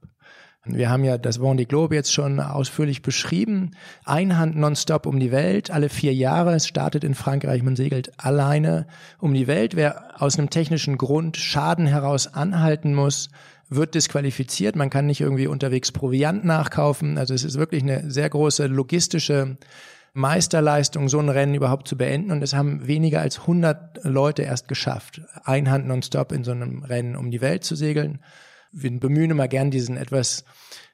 Wir haben ja das Vendée Globe jetzt schon ausführlich beschrieben. Einhand nonstop um die Welt, alle vier Jahre. Es startet in Frankreich, man segelt alleine um die Welt. Wer aus einem technischen Grund Schaden heraus anhalten muss, wird disqualifiziert. Man kann nicht irgendwie unterwegs Proviant nachkaufen. Also es ist wirklich eine sehr große logistische Meisterleistung, so ein Rennen überhaupt zu beenden. Und es haben weniger als 100 Leute erst geschafft, Einhand nonstop in so einem Rennen um die Welt zu segeln. Wir bemühen immer gern diesen etwas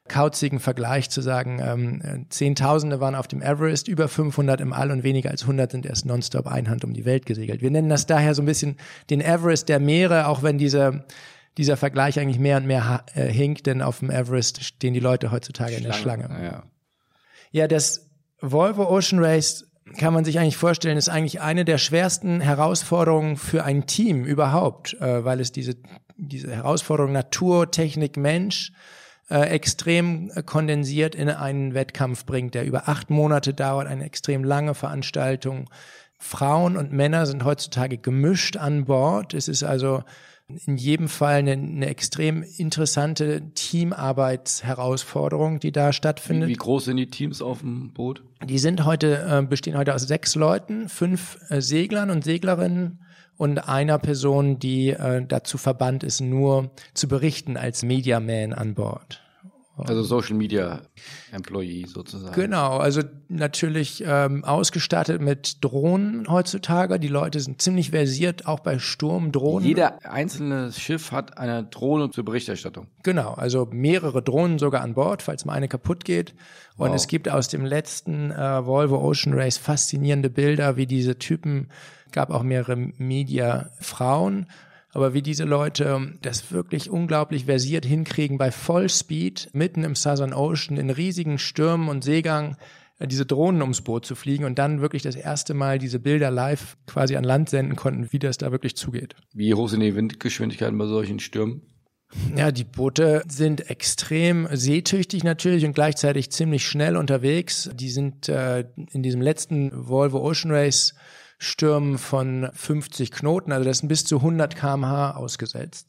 kauzigen Vergleich zu sagen, ähm, Zehntausende waren auf dem Everest, über 500 im All und weniger als 100 sind erst nonstop Einhand um die Welt gesegelt. Wir nennen das daher so ein bisschen den Everest der Meere, auch wenn diese dieser Vergleich eigentlich mehr und mehr äh, hinkt, denn auf dem Everest stehen die Leute heutzutage Schlange, in der Schlange. Ja. ja, das Volvo Ocean Race kann man sich eigentlich vorstellen, ist eigentlich eine der schwersten Herausforderungen für ein Team überhaupt, äh, weil es diese, diese Herausforderung Natur, Technik, Mensch äh, extrem kondensiert in einen Wettkampf bringt, der über acht Monate dauert, eine extrem lange Veranstaltung. Frauen und Männer sind heutzutage gemischt an Bord. Es ist also in jedem Fall eine, eine extrem interessante Teamarbeitsherausforderung, die da stattfindet. Wie, wie, groß sind die Teams auf dem Boot? Die sind heute, äh, bestehen heute aus sechs Leuten, fünf äh, Seglern und Seglerinnen und einer Person, die äh, dazu verbannt ist, nur zu berichten als Mediaman an Bord. Also Social Media Employee sozusagen. Genau, also natürlich ähm, ausgestattet mit Drohnen heutzutage. Die Leute sind ziemlich versiert, auch bei Sturmdrohnen. Jeder einzelne Schiff hat eine Drohne zur Berichterstattung. Genau, also mehrere Drohnen sogar an Bord, falls mal eine kaputt geht. Und wow. es gibt aus dem letzten äh, Volvo Ocean Race faszinierende Bilder, wie diese Typen, gab auch mehrere Media-Frauen aber wie diese Leute das wirklich unglaublich versiert hinkriegen, bei Vollspeed mitten im Southern Ocean in riesigen Stürmen und Seegang äh, diese Drohnen ums Boot zu fliegen und dann wirklich das erste Mal diese Bilder live quasi an Land senden konnten, wie das da wirklich zugeht. Wie hoch sind die Windgeschwindigkeiten bei solchen Stürmen? Ja, die Boote sind extrem seetüchtig natürlich und gleichzeitig ziemlich schnell unterwegs. Die sind äh, in diesem letzten Volvo Ocean Race Stürmen von 50 Knoten, also das sind bis zu 100 kmh ausgesetzt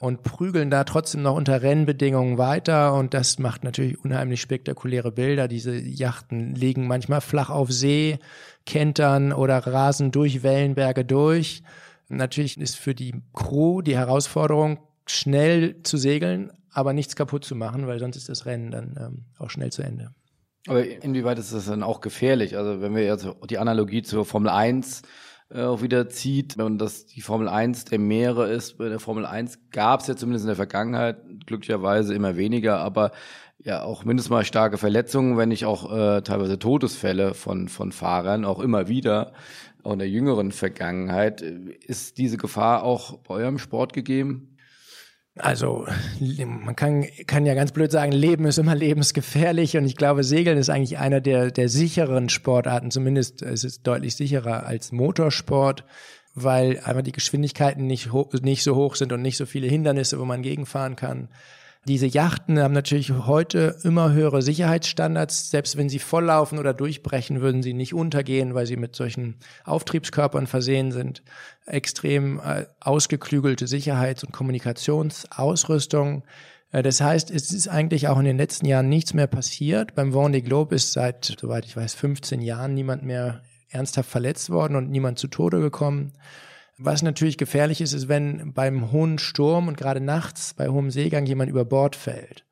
und prügeln da trotzdem noch unter Rennbedingungen weiter und das macht natürlich unheimlich spektakuläre Bilder. Diese Yachten liegen manchmal flach auf See, kentern oder rasen durch Wellenberge durch. Natürlich ist für die Crew die Herausforderung, schnell zu segeln, aber nichts kaputt zu machen, weil sonst ist das Rennen dann ähm, auch schnell zu Ende. Aber inwieweit ist das dann auch gefährlich? Also wenn wir jetzt die Analogie zur Formel 1 äh, auch wieder zieht, wenn das die Formel 1 der Meere ist. Bei der Formel 1 gab es ja zumindest in der Vergangenheit glücklicherweise immer weniger, aber ja auch mindestens mal starke Verletzungen, wenn nicht auch äh, teilweise Todesfälle von, von Fahrern, auch immer wieder, auch in der jüngeren Vergangenheit. Ist diese Gefahr auch bei eurem Sport gegeben? Also man kann, kann ja ganz blöd sagen, Leben ist immer lebensgefährlich und ich glaube, Segeln ist eigentlich einer der, der sicheren Sportarten, zumindest ist es deutlich sicherer als Motorsport, weil einfach die Geschwindigkeiten nicht, nicht so hoch sind und nicht so viele Hindernisse, wo man gegenfahren kann. Diese Yachten haben natürlich heute immer höhere Sicherheitsstandards. Selbst wenn sie volllaufen oder durchbrechen, würden sie nicht untergehen, weil sie mit solchen Auftriebskörpern versehen sind. Extrem äh, ausgeklügelte Sicherheits- und Kommunikationsausrüstung. Äh, das heißt, es ist eigentlich auch in den letzten Jahren nichts mehr passiert. Beim Vendée Globe ist seit, soweit ich weiß, 15 Jahren niemand mehr ernsthaft verletzt worden und niemand zu Tode gekommen. Was natürlich gefährlich ist, ist, wenn beim hohen Sturm und gerade nachts bei hohem Seegang jemand über Bord fällt.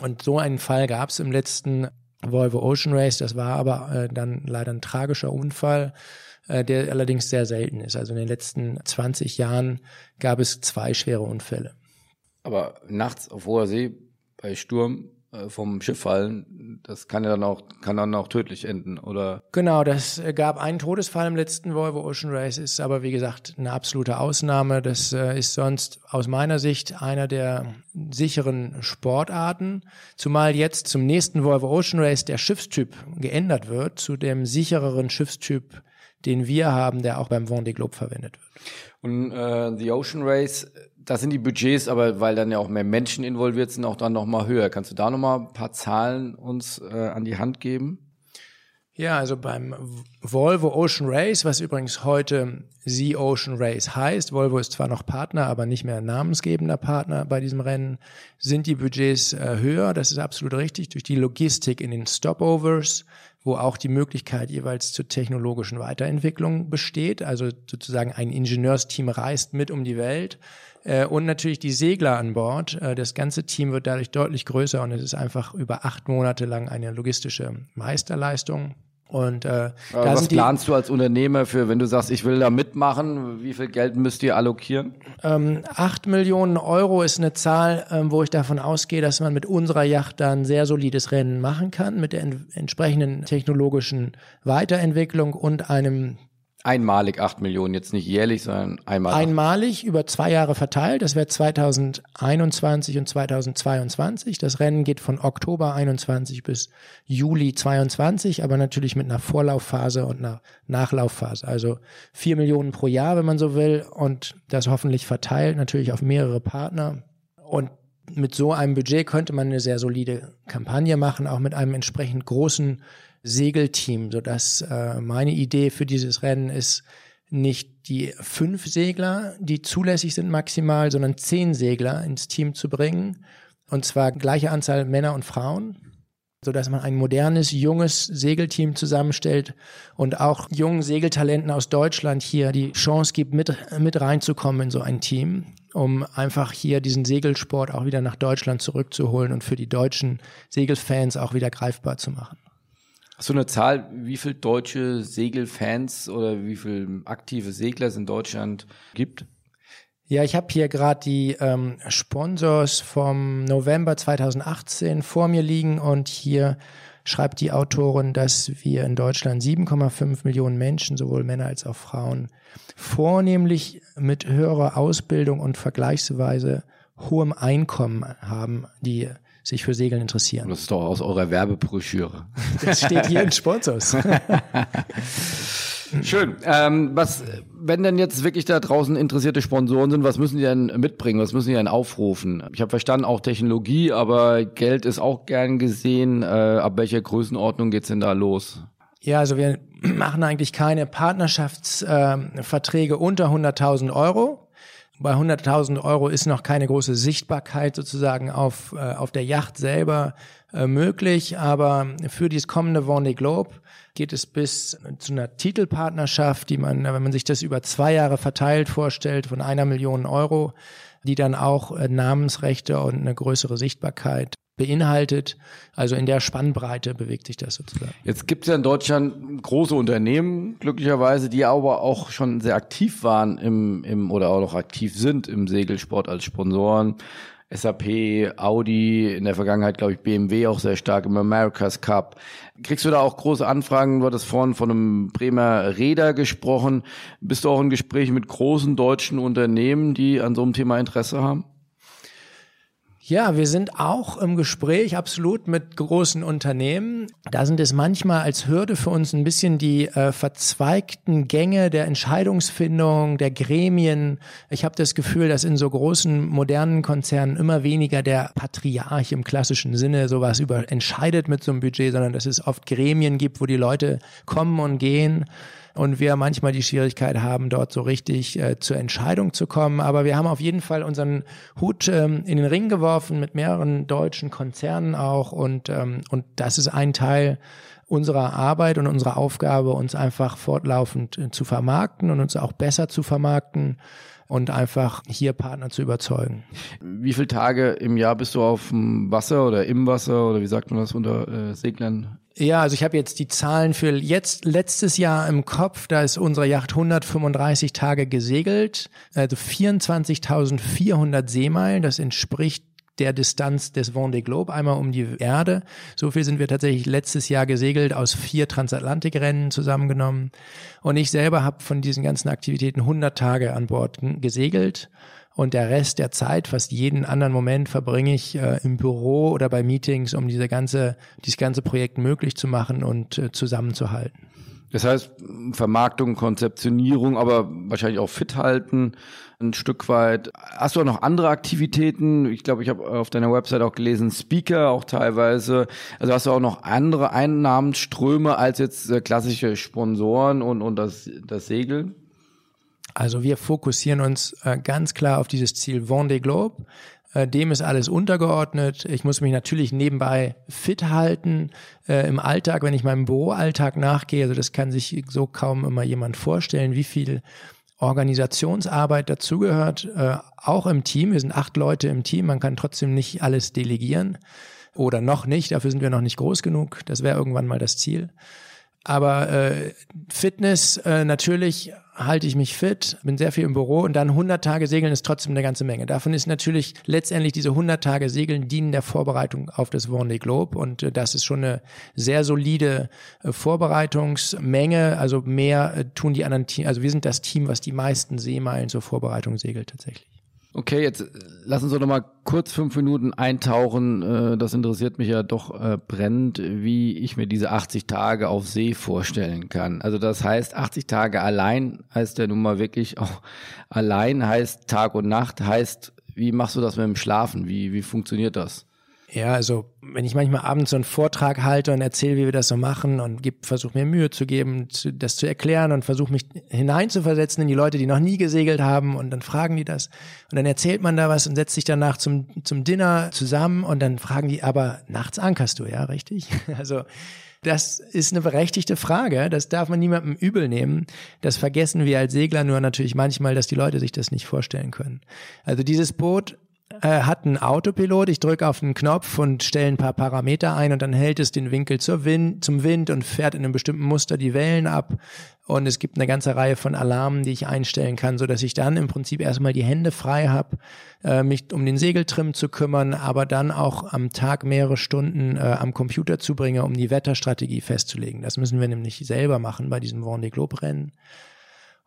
Und so einen Fall gab es im letzten Volvo Ocean Race. Das war aber äh, dann leider ein tragischer Unfall, äh, der allerdings sehr selten ist. Also in den letzten 20 Jahren gab es zwei schwere Unfälle. Aber nachts auf hoher See bei Sturm vom Schiff fallen, das kann ja dann auch, kann dann auch tödlich enden, oder? Genau, das äh, gab einen Todesfall im letzten Volvo Ocean Race, ist aber wie gesagt eine absolute Ausnahme. Das äh, ist sonst aus meiner Sicht einer der sicheren Sportarten, zumal jetzt zum nächsten Volvo Ocean Race der Schiffstyp geändert wird zu dem sichereren Schiffstyp, den wir haben, der auch beim Vendée Globe verwendet wird. Und äh, The Ocean Race, da sind die Budgets, aber weil dann ja auch mehr Menschen involviert sind, auch dann nochmal höher. Kannst du da nochmal ein paar Zahlen uns äh, an die Hand geben? Ja, also beim Volvo Ocean Race, was übrigens heute The Ocean Race heißt, Volvo ist zwar noch Partner, aber nicht mehr namensgebender Partner bei diesem Rennen, sind die Budgets äh, höher. Das ist absolut richtig durch die Logistik in den Stopovers, wo auch die Möglichkeit jeweils zur technologischen Weiterentwicklung besteht. Also sozusagen ein Ingenieursteam reist mit um die Welt. Äh, und natürlich die Segler an Bord. Äh, das ganze Team wird dadurch deutlich größer und es ist einfach über acht Monate lang eine logistische Meisterleistung. Und äh, da was planst du als Unternehmer für, wenn du sagst, ich will da mitmachen? Wie viel Geld müsst ihr allokieren? Ähm, acht Millionen Euro ist eine Zahl, ähm, wo ich davon ausgehe, dass man mit unserer Yacht dann sehr solides Rennen machen kann, mit der entsprechenden technologischen Weiterentwicklung und einem Einmalig acht Millionen, jetzt nicht jährlich, sondern einmalig. Einmalig über zwei Jahre verteilt. Das wäre 2021 und 2022. Das Rennen geht von Oktober 21 bis Juli 22, aber natürlich mit einer Vorlaufphase und einer Nachlaufphase. Also vier Millionen pro Jahr, wenn man so will, und das hoffentlich verteilt natürlich auf mehrere Partner. Und mit so einem Budget könnte man eine sehr solide Kampagne machen, auch mit einem entsprechend großen Segelteam, so dass äh, meine Idee für dieses Rennen ist, nicht die fünf Segler, die zulässig sind maximal, sondern zehn Segler ins Team zu bringen. Und zwar gleiche Anzahl Männer und Frauen, so dass man ein modernes, junges Segelteam zusammenstellt und auch jungen Segeltalenten aus Deutschland hier die Chance gibt, mit, mit reinzukommen in so ein Team, um einfach hier diesen Segelsport auch wieder nach Deutschland zurückzuholen und für die deutschen Segelfans auch wieder greifbar zu machen. Hast du eine Zahl, wie viel deutsche Segelfans oder wie viel aktive Segler es in Deutschland gibt? Ja, ich habe hier gerade die ähm, Sponsors vom November 2018 vor mir liegen und hier schreibt die Autorin, dass wir in Deutschland 7,5 Millionen Menschen, sowohl Männer als auch Frauen, vornehmlich mit höherer Ausbildung und vergleichsweise hohem Einkommen haben, die sich für Segeln interessieren. Das ist doch aus eurer Werbebroschüre. Das steht hier in Sponsors. Schön. Ähm, was, wenn denn jetzt wirklich da draußen interessierte Sponsoren sind, was müssen die denn mitbringen? Was müssen die denn aufrufen? Ich habe verstanden, auch Technologie, aber Geld ist auch gern gesehen. Äh, ab welcher Größenordnung geht's denn da los? Ja, also wir machen eigentlich keine Partnerschaftsverträge äh, unter 100.000 Euro. Bei 100.000 Euro ist noch keine große Sichtbarkeit sozusagen auf, äh, auf der Yacht selber äh, möglich, aber für dieses kommende Vendée Globe geht es bis zu einer Titelpartnerschaft, die man, wenn man sich das über zwei Jahre verteilt vorstellt, von einer Million Euro, die dann auch äh, Namensrechte und eine größere Sichtbarkeit beinhaltet. Also in der Spannbreite bewegt sich das sozusagen. Jetzt gibt es ja in Deutschland große Unternehmen, glücklicherweise, die aber auch schon sehr aktiv waren im, im oder auch noch aktiv sind im Segelsport als Sponsoren. SAP, Audi, in der Vergangenheit glaube ich BMW auch sehr stark im America's Cup. Kriegst du da auch große Anfragen? Du hattest vorhin von einem Bremer Räder gesprochen. Bist du auch in Gesprächen mit großen deutschen Unternehmen, die an so einem Thema Interesse haben? Ja, wir sind auch im Gespräch absolut mit großen Unternehmen. Da sind es manchmal als Hürde für uns ein bisschen die äh, verzweigten Gänge der Entscheidungsfindung, der Gremien. Ich habe das Gefühl, dass in so großen modernen Konzernen immer weniger der Patriarch im klassischen Sinne sowas über entscheidet mit so einem Budget, sondern dass es oft Gremien gibt, wo die Leute kommen und gehen und wir manchmal die Schwierigkeit haben, dort so richtig äh, zur Entscheidung zu kommen. Aber wir haben auf jeden Fall unseren Hut ähm, in den Ring geworfen mit mehreren deutschen Konzernen auch und, ähm, und das ist ein Teil unserer Arbeit und unserer Aufgabe, uns einfach fortlaufend äh, zu vermarkten und uns auch besser zu vermarkten und einfach hier Partner zu überzeugen. Wie viele Tage im Jahr bist du auf dem Wasser oder im Wasser oder wie sagt man das unter äh, Seglern ja, also ich habe jetzt die Zahlen für jetzt letztes Jahr im Kopf. Da ist unsere Yacht 135 Tage gesegelt, also 24.400 Seemeilen. Das entspricht der Distanz des Vendée Globe einmal um die Erde. So viel sind wir tatsächlich letztes Jahr gesegelt aus vier Transatlantikrennen zusammengenommen. Und ich selber habe von diesen ganzen Aktivitäten 100 Tage an Bord gesegelt und der Rest der Zeit, fast jeden anderen Moment, verbringe ich äh, im Büro oder bei Meetings, um diese ganze, dieses ganze Projekt möglich zu machen und äh, zusammenzuhalten. Das heißt, Vermarktung, Konzeptionierung, aber wahrscheinlich auch fit halten, ein Stück weit. Hast du auch noch andere Aktivitäten? Ich glaube, ich habe auf deiner Website auch gelesen, Speaker auch teilweise. Also hast du auch noch andere Einnahmenströme als jetzt äh, klassische Sponsoren und, und das, das Segeln? Also wir fokussieren uns äh, ganz klar auf dieses Ziel Vendée Globe. Äh, dem ist alles untergeordnet. Ich muss mich natürlich nebenbei fit halten äh, im Alltag, wenn ich meinem Büroalltag nachgehe. Also das kann sich so kaum immer jemand vorstellen, wie viel Organisationsarbeit dazugehört, äh, auch im Team. Wir sind acht Leute im Team. Man kann trotzdem nicht alles delegieren oder noch nicht. Dafür sind wir noch nicht groß genug. Das wäre irgendwann mal das Ziel. Aber äh, Fitness, äh, natürlich halte ich mich fit, bin sehr viel im Büro und dann 100 Tage Segeln ist trotzdem eine ganze Menge. Davon ist natürlich letztendlich diese 100 Tage Segeln dienen der Vorbereitung auf das Vendée Globe und äh, das ist schon eine sehr solide äh, Vorbereitungsmenge. Also mehr äh, tun die anderen Team, also wir sind das Team, was die meisten Seemeilen zur Vorbereitung segelt tatsächlich. Okay, jetzt lass uns doch noch mal kurz fünf Minuten eintauchen. Äh, das interessiert mich ja doch äh, brennend, wie ich mir diese 80 Tage auf See vorstellen kann. Also das heißt, 80 Tage allein heißt ja nun mal wirklich auch allein heißt Tag und Nacht heißt, wie machst du das mit dem Schlafen? Wie, wie funktioniert das? Ja, also wenn ich manchmal abends so einen Vortrag halte und erzähle, wie wir das so machen und versuche mir Mühe zu geben, das zu erklären und versuche mich hineinzuversetzen in die Leute, die noch nie gesegelt haben und dann fragen die das und dann erzählt man da was und setzt sich danach zum, zum Dinner zusammen und dann fragen die, aber nachts ankerst du, ja, richtig? Also das ist eine berechtigte Frage. Das darf man niemandem übel nehmen. Das vergessen wir als Segler nur natürlich manchmal, dass die Leute sich das nicht vorstellen können. Also dieses Boot äh, hat einen Autopilot, ich drücke auf den Knopf und stelle ein paar Parameter ein und dann hält es den Winkel zur Wind, zum Wind und fährt in einem bestimmten Muster die Wellen ab. Und es gibt eine ganze Reihe von Alarmen, die ich einstellen kann, so dass ich dann im Prinzip erstmal die Hände frei habe, äh, mich um den Segeltrim zu kümmern, aber dann auch am Tag mehrere Stunden äh, am Computer zubringe, um die Wetterstrategie festzulegen. Das müssen wir nämlich selber machen bei diesem Vendée Globe Rennen.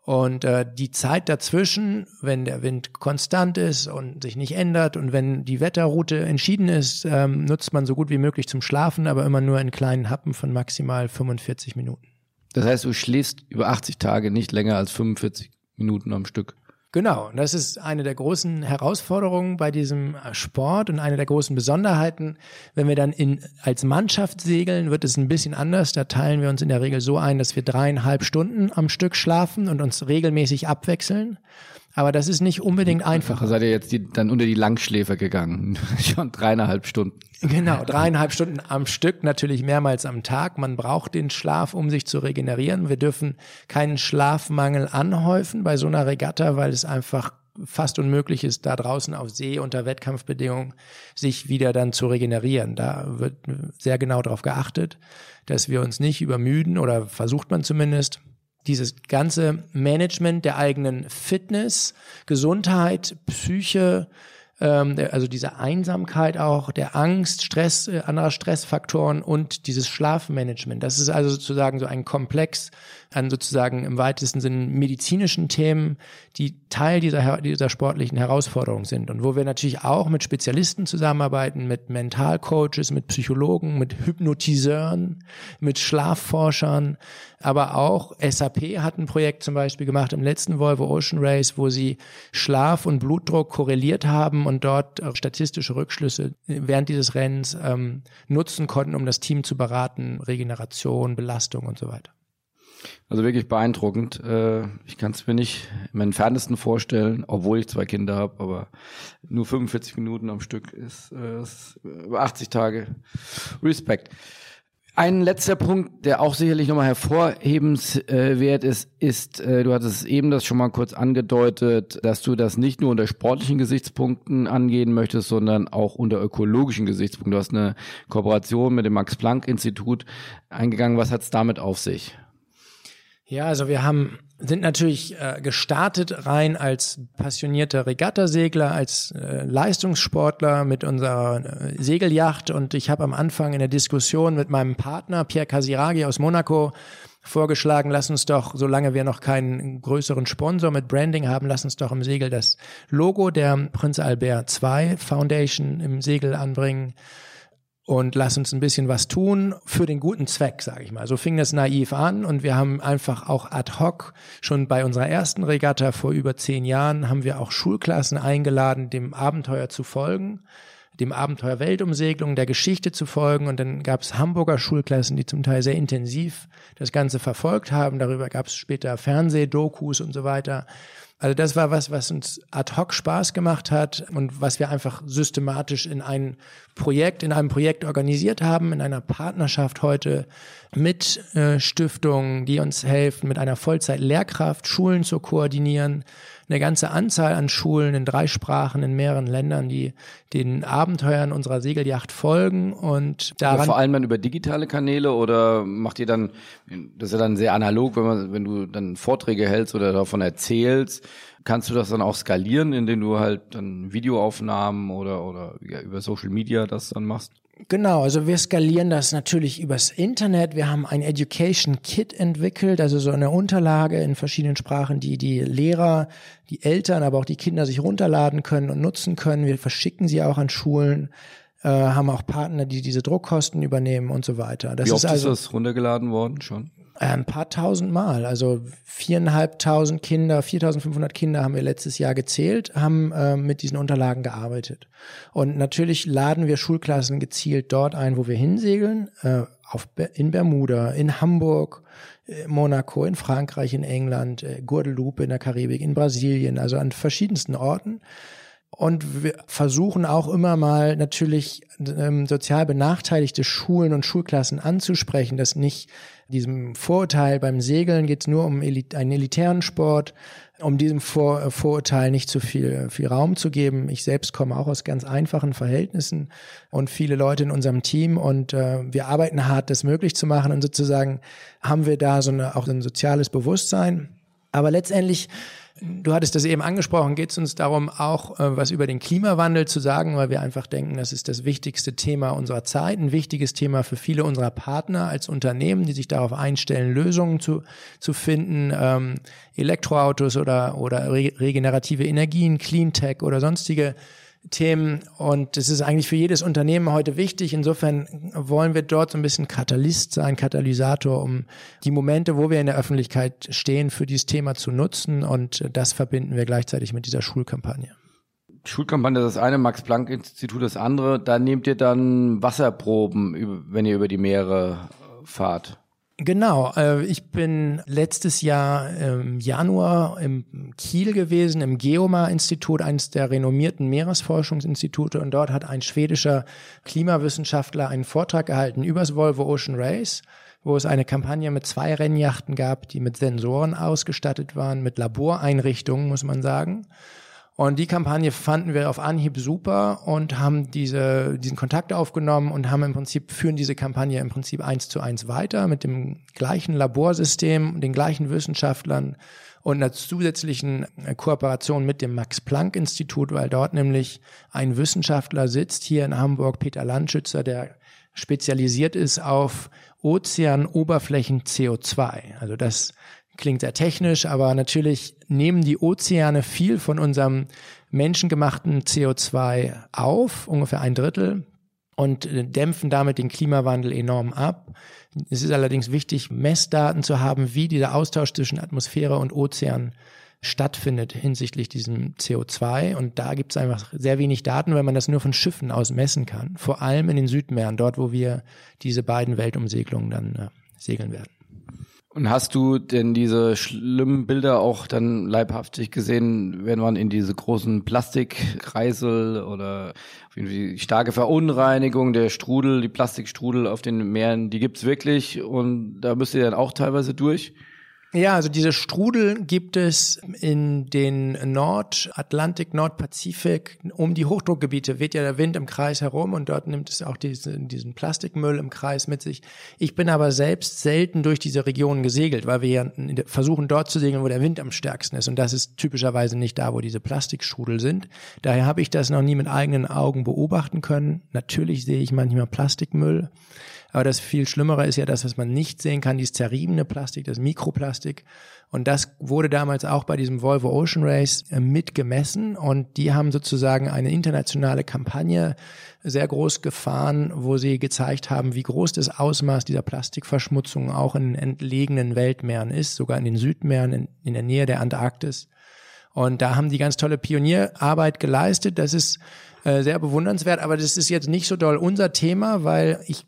Und äh, die Zeit dazwischen, wenn der Wind konstant ist und sich nicht ändert und wenn die Wetterroute entschieden ist, ähm, nutzt man so gut wie möglich zum Schlafen, aber immer nur in kleinen Happen von maximal 45 Minuten. Das heißt, du schläfst über 80 Tage nicht länger als 45 Minuten am Stück. Genau, das ist eine der großen Herausforderungen bei diesem äh, Sport und eine der großen Besonderheiten. Wenn wir dann in, als Mannschaft segeln, wird es ein bisschen anders. Da teilen wir uns in der Regel so ein, dass wir dreieinhalb Stunden am Stück schlafen und uns regelmäßig abwechseln. Aber das ist nicht unbedingt einfach. Da seid ihr jetzt die, dann unter die Langschläfer gegangen. Schon dreieinhalb Stunden. Genau, dreieinhalb Stunden am Stück, natürlich mehrmals am Tag. Man braucht den Schlaf, um sich zu regenerieren. Wir dürfen keinen Schlafmangel anhäufen bei so einer Regatta, weil es einfach fast unmöglich ist, da draußen auf See unter Wettkampfbedingungen sich wieder dann zu regenerieren. Da wird sehr genau darauf geachtet, dass wir uns nicht übermüden oder versucht man zumindest, dieses ganze Management der eigenen Fitness, Gesundheit, Psyche, ähm, also diese Einsamkeit auch, der Angst, Stress, äh, anderer Stressfaktoren und dieses Schlafmanagement. Das ist also sozusagen so ein Komplex an sozusagen im weitesten Sinne medizinischen Themen, die Teil dieser, dieser sportlichen Herausforderung sind und wo wir natürlich auch mit Spezialisten zusammenarbeiten, mit Mentalcoaches, mit Psychologen, mit Hypnotiseuren, mit Schlafforschern, aber auch SAP hat ein Projekt zum Beispiel gemacht im letzten Volvo Ocean Race, wo sie Schlaf und Blutdruck korreliert haben und dort statistische Rückschlüsse während dieses Rennens ähm, nutzen konnten, um das Team zu beraten, Regeneration, Belastung und so weiter. Also wirklich beeindruckend. Äh, ich kann es mir nicht im entferntesten vorstellen, obwohl ich zwei Kinder habe, aber nur 45 Minuten am Stück ist, äh, ist über 80 Tage. Respekt. Ein letzter Punkt, der auch sicherlich nochmal hervorhebenswert ist, ist, äh, du hattest eben das schon mal kurz angedeutet, dass du das nicht nur unter sportlichen Gesichtspunkten angehen möchtest, sondern auch unter ökologischen Gesichtspunkten. Du hast eine Kooperation mit dem Max-Planck-Institut eingegangen. Was hat es damit auf sich? Ja, also wir haben sind natürlich äh, gestartet rein als passionierter Regattasegler, als äh, Leistungssportler mit unserer äh, Segelyacht. Und ich habe am Anfang in der Diskussion mit meinem Partner Pierre Casiraghi aus Monaco vorgeschlagen, lass uns doch, solange wir noch keinen größeren Sponsor mit Branding haben, lass uns doch im Segel das Logo der Prinz Albert II Foundation im Segel anbringen und lass uns ein bisschen was tun für den guten Zweck, sage ich mal. So fing das naiv an und wir haben einfach auch ad hoc schon bei unserer ersten Regatta vor über zehn Jahren haben wir auch Schulklassen eingeladen, dem Abenteuer zu folgen, dem Abenteuer Weltumsegelung, der Geschichte zu folgen und dann gab es Hamburger Schulklassen, die zum Teil sehr intensiv das Ganze verfolgt haben. Darüber gab es später Fernsehdokus und so weiter. Also das war was, was uns ad hoc Spaß gemacht hat und was wir einfach systematisch in ein Projekt, in einem Projekt organisiert haben, in einer Partnerschaft heute mit äh, Stiftungen, die uns helfen, mit einer Vollzeit-Lehrkraft Schulen zu koordinieren, eine ganze Anzahl an Schulen in drei Sprachen in mehreren Ländern, die den Abenteuern unserer Segelyacht folgen und daran. Aber vor allem dann über digitale Kanäle oder macht ihr dann, das ist ja dann sehr analog, wenn man, wenn du dann Vorträge hältst oder davon erzählst, kannst du das dann auch skalieren, indem du halt dann Videoaufnahmen oder, oder ja, über Social Media das dann machst? Genau, also wir skalieren das natürlich übers Internet. Wir haben ein Education Kit entwickelt, also so eine Unterlage in verschiedenen Sprachen, die die Lehrer, die Eltern, aber auch die Kinder sich runterladen können und nutzen können. Wir verschicken sie auch an Schulen, äh, haben auch Partner, die diese Druckkosten übernehmen und so weiter. Das Wie oft ist, also, ist das runtergeladen worden schon? Äh, ein paar tausend Mal, also viereinhalbtausend Kinder, 4500 Kinder haben wir letztes Jahr gezählt, haben äh, mit diesen Unterlagen gearbeitet. Und natürlich laden wir Schulklassen gezielt dort ein, wo wir hinsegeln, äh, auf, in Bermuda, in Hamburg, äh, Monaco, in Frankreich, in England, äh, Guadeloupe in der Karibik, in Brasilien, also an verschiedensten Orten. Und wir versuchen auch immer mal natürlich ähm, sozial benachteiligte Schulen und Schulklassen anzusprechen, dass nicht diesem Vorurteil beim Segeln geht es nur um Elit einen elitären Sport, um diesem Vor äh, Vorurteil nicht zu viel, viel Raum zu geben. Ich selbst komme auch aus ganz einfachen Verhältnissen und viele Leute in unserem Team und äh, wir arbeiten hart, das möglich zu machen und sozusagen haben wir da so eine, auch ein soziales Bewusstsein. Aber letztendlich Du hattest das eben angesprochen, geht es uns darum, auch äh, was über den Klimawandel zu sagen, weil wir einfach denken, das ist das wichtigste Thema unserer Zeit, ein wichtiges Thema für viele unserer Partner als Unternehmen, die sich darauf einstellen, Lösungen zu, zu finden, ähm, Elektroautos oder, oder regenerative Energien, Cleantech oder sonstige Themen und es ist eigentlich für jedes Unternehmen heute wichtig. Insofern wollen wir dort so ein bisschen Katalyst sein, Katalysator, um die Momente, wo wir in der Öffentlichkeit stehen, für dieses Thema zu nutzen und das verbinden wir gleichzeitig mit dieser Schulkampagne. Schulkampagne das eine, Max-Planck-Institut das andere. Da nehmt ihr dann Wasserproben, wenn ihr über die Meere fahrt. Genau, äh, ich bin letztes Jahr im Januar im Kiel gewesen, im Geomar-Institut, eines der renommierten Meeresforschungsinstitute. Und dort hat ein schwedischer Klimawissenschaftler einen Vortrag gehalten über das Volvo Ocean Race, wo es eine Kampagne mit zwei Rennjachten gab, die mit Sensoren ausgestattet waren, mit Laboreinrichtungen, muss man sagen. Und die Kampagne fanden wir auf Anhieb super und haben diese, diesen Kontakt aufgenommen und haben im Prinzip, führen diese Kampagne im Prinzip eins zu eins weiter mit dem gleichen Laborsystem, den gleichen Wissenschaftlern und einer zusätzlichen äh, Kooperation mit dem Max-Planck-Institut, weil dort nämlich ein Wissenschaftler sitzt, hier in Hamburg, Peter Landschützer, der spezialisiert ist auf Ozeanoberflächen CO2. Also das klingt sehr technisch, aber natürlich nehmen die Ozeane viel von unserem menschengemachten CO2 auf, ungefähr ein Drittel, und äh, dämpfen damit den Klimawandel enorm ab. Es ist allerdings wichtig, Messdaten zu haben, wie dieser Austausch zwischen Atmosphäre und Ozean stattfindet hinsichtlich diesem CO2. Und da gibt es einfach sehr wenig Daten, weil man das nur von Schiffen aus messen kann. Vor allem in den Südmeeren, dort, wo wir diese beiden Weltumsegelungen dann äh, segeln werden. Und hast du denn diese schlimmen Bilder auch dann leibhaftig gesehen, wenn man in diese großen Plastikkreisel oder irgendwie starke Verunreinigung der Strudel, die Plastikstrudel auf den Meeren, die gibt's wirklich und da müsst ihr dann auch teilweise durch? Ja, also diese Strudel gibt es in den Nordatlantik, Nordpazifik. Um die Hochdruckgebiete weht ja der Wind im Kreis herum und dort nimmt es auch diese, diesen Plastikmüll im Kreis mit sich. Ich bin aber selbst selten durch diese Regionen gesegelt, weil wir ja versuchen dort zu segeln, wo der Wind am stärksten ist. Und das ist typischerweise nicht da, wo diese Plastikstrudel sind. Daher habe ich das noch nie mit eigenen Augen beobachten können. Natürlich sehe ich manchmal Plastikmüll. Aber das viel Schlimmere ist ja das, was man nicht sehen kann, dieses zerriebene Plastik, das Mikroplastik. Und das wurde damals auch bei diesem Volvo Ocean Race äh, mitgemessen. Und die haben sozusagen eine internationale Kampagne sehr groß gefahren, wo sie gezeigt haben, wie groß das Ausmaß dieser Plastikverschmutzung auch in entlegenen Weltmeeren ist, sogar in den Südmeeren, in, in der Nähe der Antarktis. Und da haben die ganz tolle Pionierarbeit geleistet. Das ist äh, sehr bewundernswert, aber das ist jetzt nicht so doll unser Thema, weil ich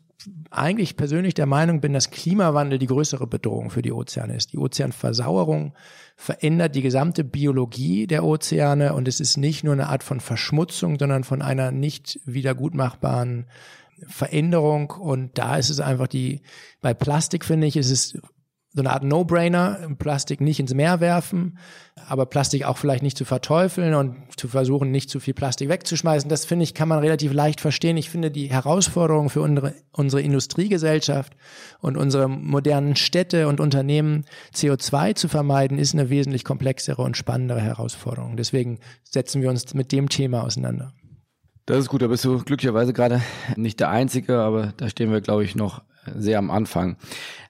eigentlich persönlich der Meinung bin, dass Klimawandel die größere Bedrohung für die Ozeane ist. Die Ozeanversauerung verändert die gesamte Biologie der Ozeane und es ist nicht nur eine Art von Verschmutzung, sondern von einer nicht wiedergutmachbaren Veränderung und da ist es einfach die, bei Plastik finde ich, ist es so eine Art No-Brainer, Plastik nicht ins Meer werfen, aber Plastik auch vielleicht nicht zu verteufeln und zu versuchen, nicht zu viel Plastik wegzuschmeißen. Das finde ich, kann man relativ leicht verstehen. Ich finde die Herausforderung für unsere, unsere Industriegesellschaft und unsere modernen Städte und Unternehmen, CO2 zu vermeiden, ist eine wesentlich komplexere und spannendere Herausforderung. Deswegen setzen wir uns mit dem Thema auseinander. Das ist gut, da bist du glücklicherweise gerade nicht der Einzige, aber da stehen wir, glaube ich, noch sehr am Anfang.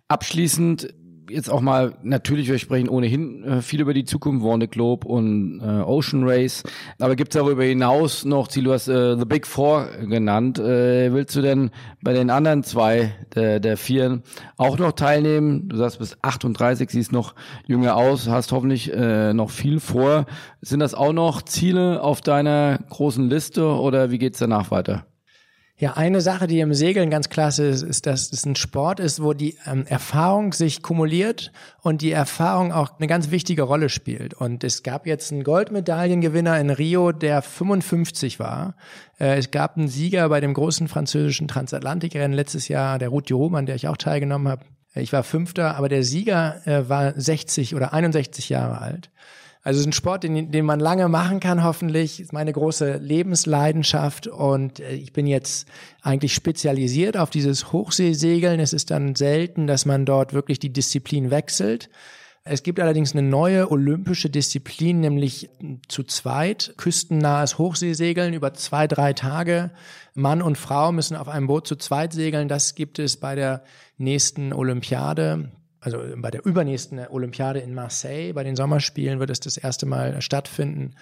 Abschließend jetzt auch mal, natürlich, wir sprechen ohnehin äh, viel über die Zukunft, Warne Globe und äh, Ocean Race. Aber gibt es darüber hinaus noch, Ziel, du hast äh, The Big Four genannt. Äh, willst du denn bei den anderen zwei der, der vier auch noch teilnehmen? Du sagst, bis 38, siehst noch jünger aus, hast hoffentlich äh, noch viel vor. Sind das auch noch Ziele auf deiner großen Liste oder wie geht's danach weiter? Ja, eine Sache, die im Segeln ganz klasse ist, ist, dass es ein Sport ist, wo die ähm, Erfahrung sich kumuliert und die Erfahrung auch eine ganz wichtige Rolle spielt. Und es gab jetzt einen Goldmedaillengewinner in Rio, der 55 war. Äh, es gab einen Sieger bei dem großen französischen Transatlantikrennen letztes Jahr, der Ruth Jerome, an der ich auch teilgenommen habe. Ich war Fünfter, aber der Sieger äh, war 60 oder 61 Jahre alt. Also es ist ein Sport, den, den man lange machen kann, hoffentlich. Ist meine große Lebensleidenschaft und äh, ich bin jetzt eigentlich spezialisiert auf dieses Hochseesegeln. Es ist dann selten, dass man dort wirklich die Disziplin wechselt. Es gibt allerdings eine neue olympische Disziplin, nämlich zu zweit küstennahes Hochseesegeln über zwei, drei Tage. Mann und Frau müssen auf einem Boot zu zweit segeln. Das gibt es bei der nächsten Olympiade also bei der übernächsten Olympiade in Marseille, bei den Sommerspielen wird es das erste Mal stattfinden.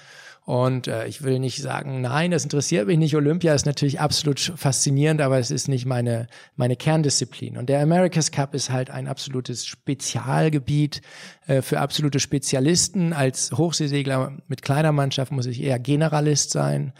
Und äh, ich will nicht sagen, nein, das interessiert mich nicht. Olympia ist natürlich absolut faszinierend, aber es ist nicht meine, meine Kerndisziplin. Und der America's Cup ist halt ein absolutes Spezialgebiet äh, für absolute Spezialisten. Als Hochseesegler mit kleiner Mannschaft muss ich eher Generalist sein.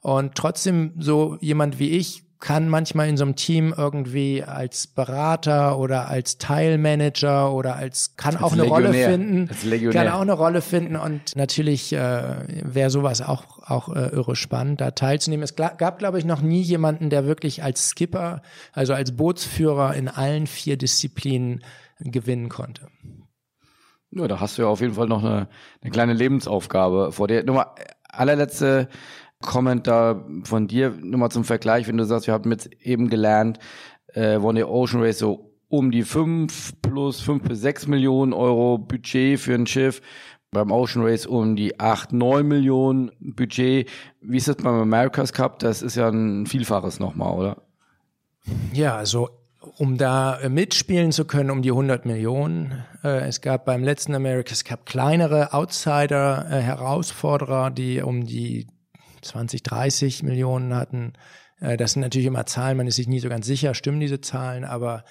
Und trotzdem so jemand wie ich kann manchmal in so einem Team irgendwie als Berater oder als Teilmanager oder als kann als auch eine Legionär. Rolle finden, kann auch eine Rolle finden und natürlich äh, wäre sowas auch auch äh, irre spannend, da teilzunehmen. Es gab, glaube ich, noch nie jemanden, der wirklich als Skipper, also als Bootsführer in allen vier Disziplinen gewinnen konnte. Ja, da hast du ja auf jeden Fall noch eine, eine kleine Lebensaufgabe vor dir. Nur mal allerletzte Kommentar von dir, nur mal zum Vergleich, wenn du sagst, wir haben jetzt eben gelernt, äh, One Ocean Race so um die fünf plus fünf bis sechs Millionen Euro Budget für ein Schiff. Beim Ocean Race um die acht neun Millionen Budget. Wie ist das beim America's Cup? Das ist ja ein Vielfaches nochmal, oder? Ja, also um da äh, mitspielen zu können, um die 100 Millionen. Äh, es gab beim letzten America's Cup kleinere Outsider, äh, die um die 20, 30 Millionen hatten. Das sind natürlich immer Zahlen, man ist sich nie so ganz sicher, stimmen diese Zahlen, aber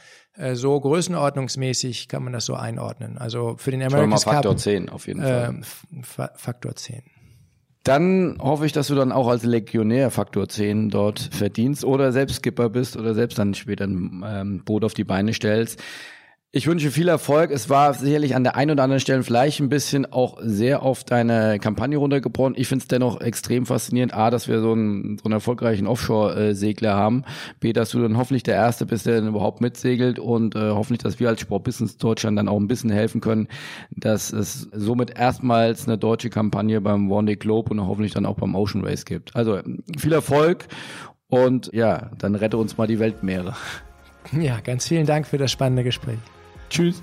so größenordnungsmäßig kann man das so einordnen. Also für den America's Cup. Faktor 10 auf jeden Fall. Äh, Faktor 10. Dann hoffe ich, dass du dann auch als Legionär Faktor 10 dort verdienst oder selbst Skipper bist oder selbst dann später ein ähm, Boot auf die Beine stellst. Ich wünsche viel Erfolg. Es war sicherlich an der einen oder anderen Stelle vielleicht ein bisschen auch sehr auf deine Kampagne runtergebrochen. Ich finde es dennoch extrem faszinierend. A, dass wir so einen, so einen erfolgreichen Offshore-Segler haben. B, dass du dann hoffentlich der Erste bist, der dann überhaupt mitsegelt und äh, hoffentlich, dass wir als Sportbusiness Deutschland dann auch ein bisschen helfen können, dass es somit erstmals eine deutsche Kampagne beim One Day Globe und hoffentlich dann auch beim Ocean Race gibt. Also viel Erfolg und ja, dann rette uns mal die Weltmeere. Ja, ganz vielen Dank für das spannende Gespräch. Tschüss.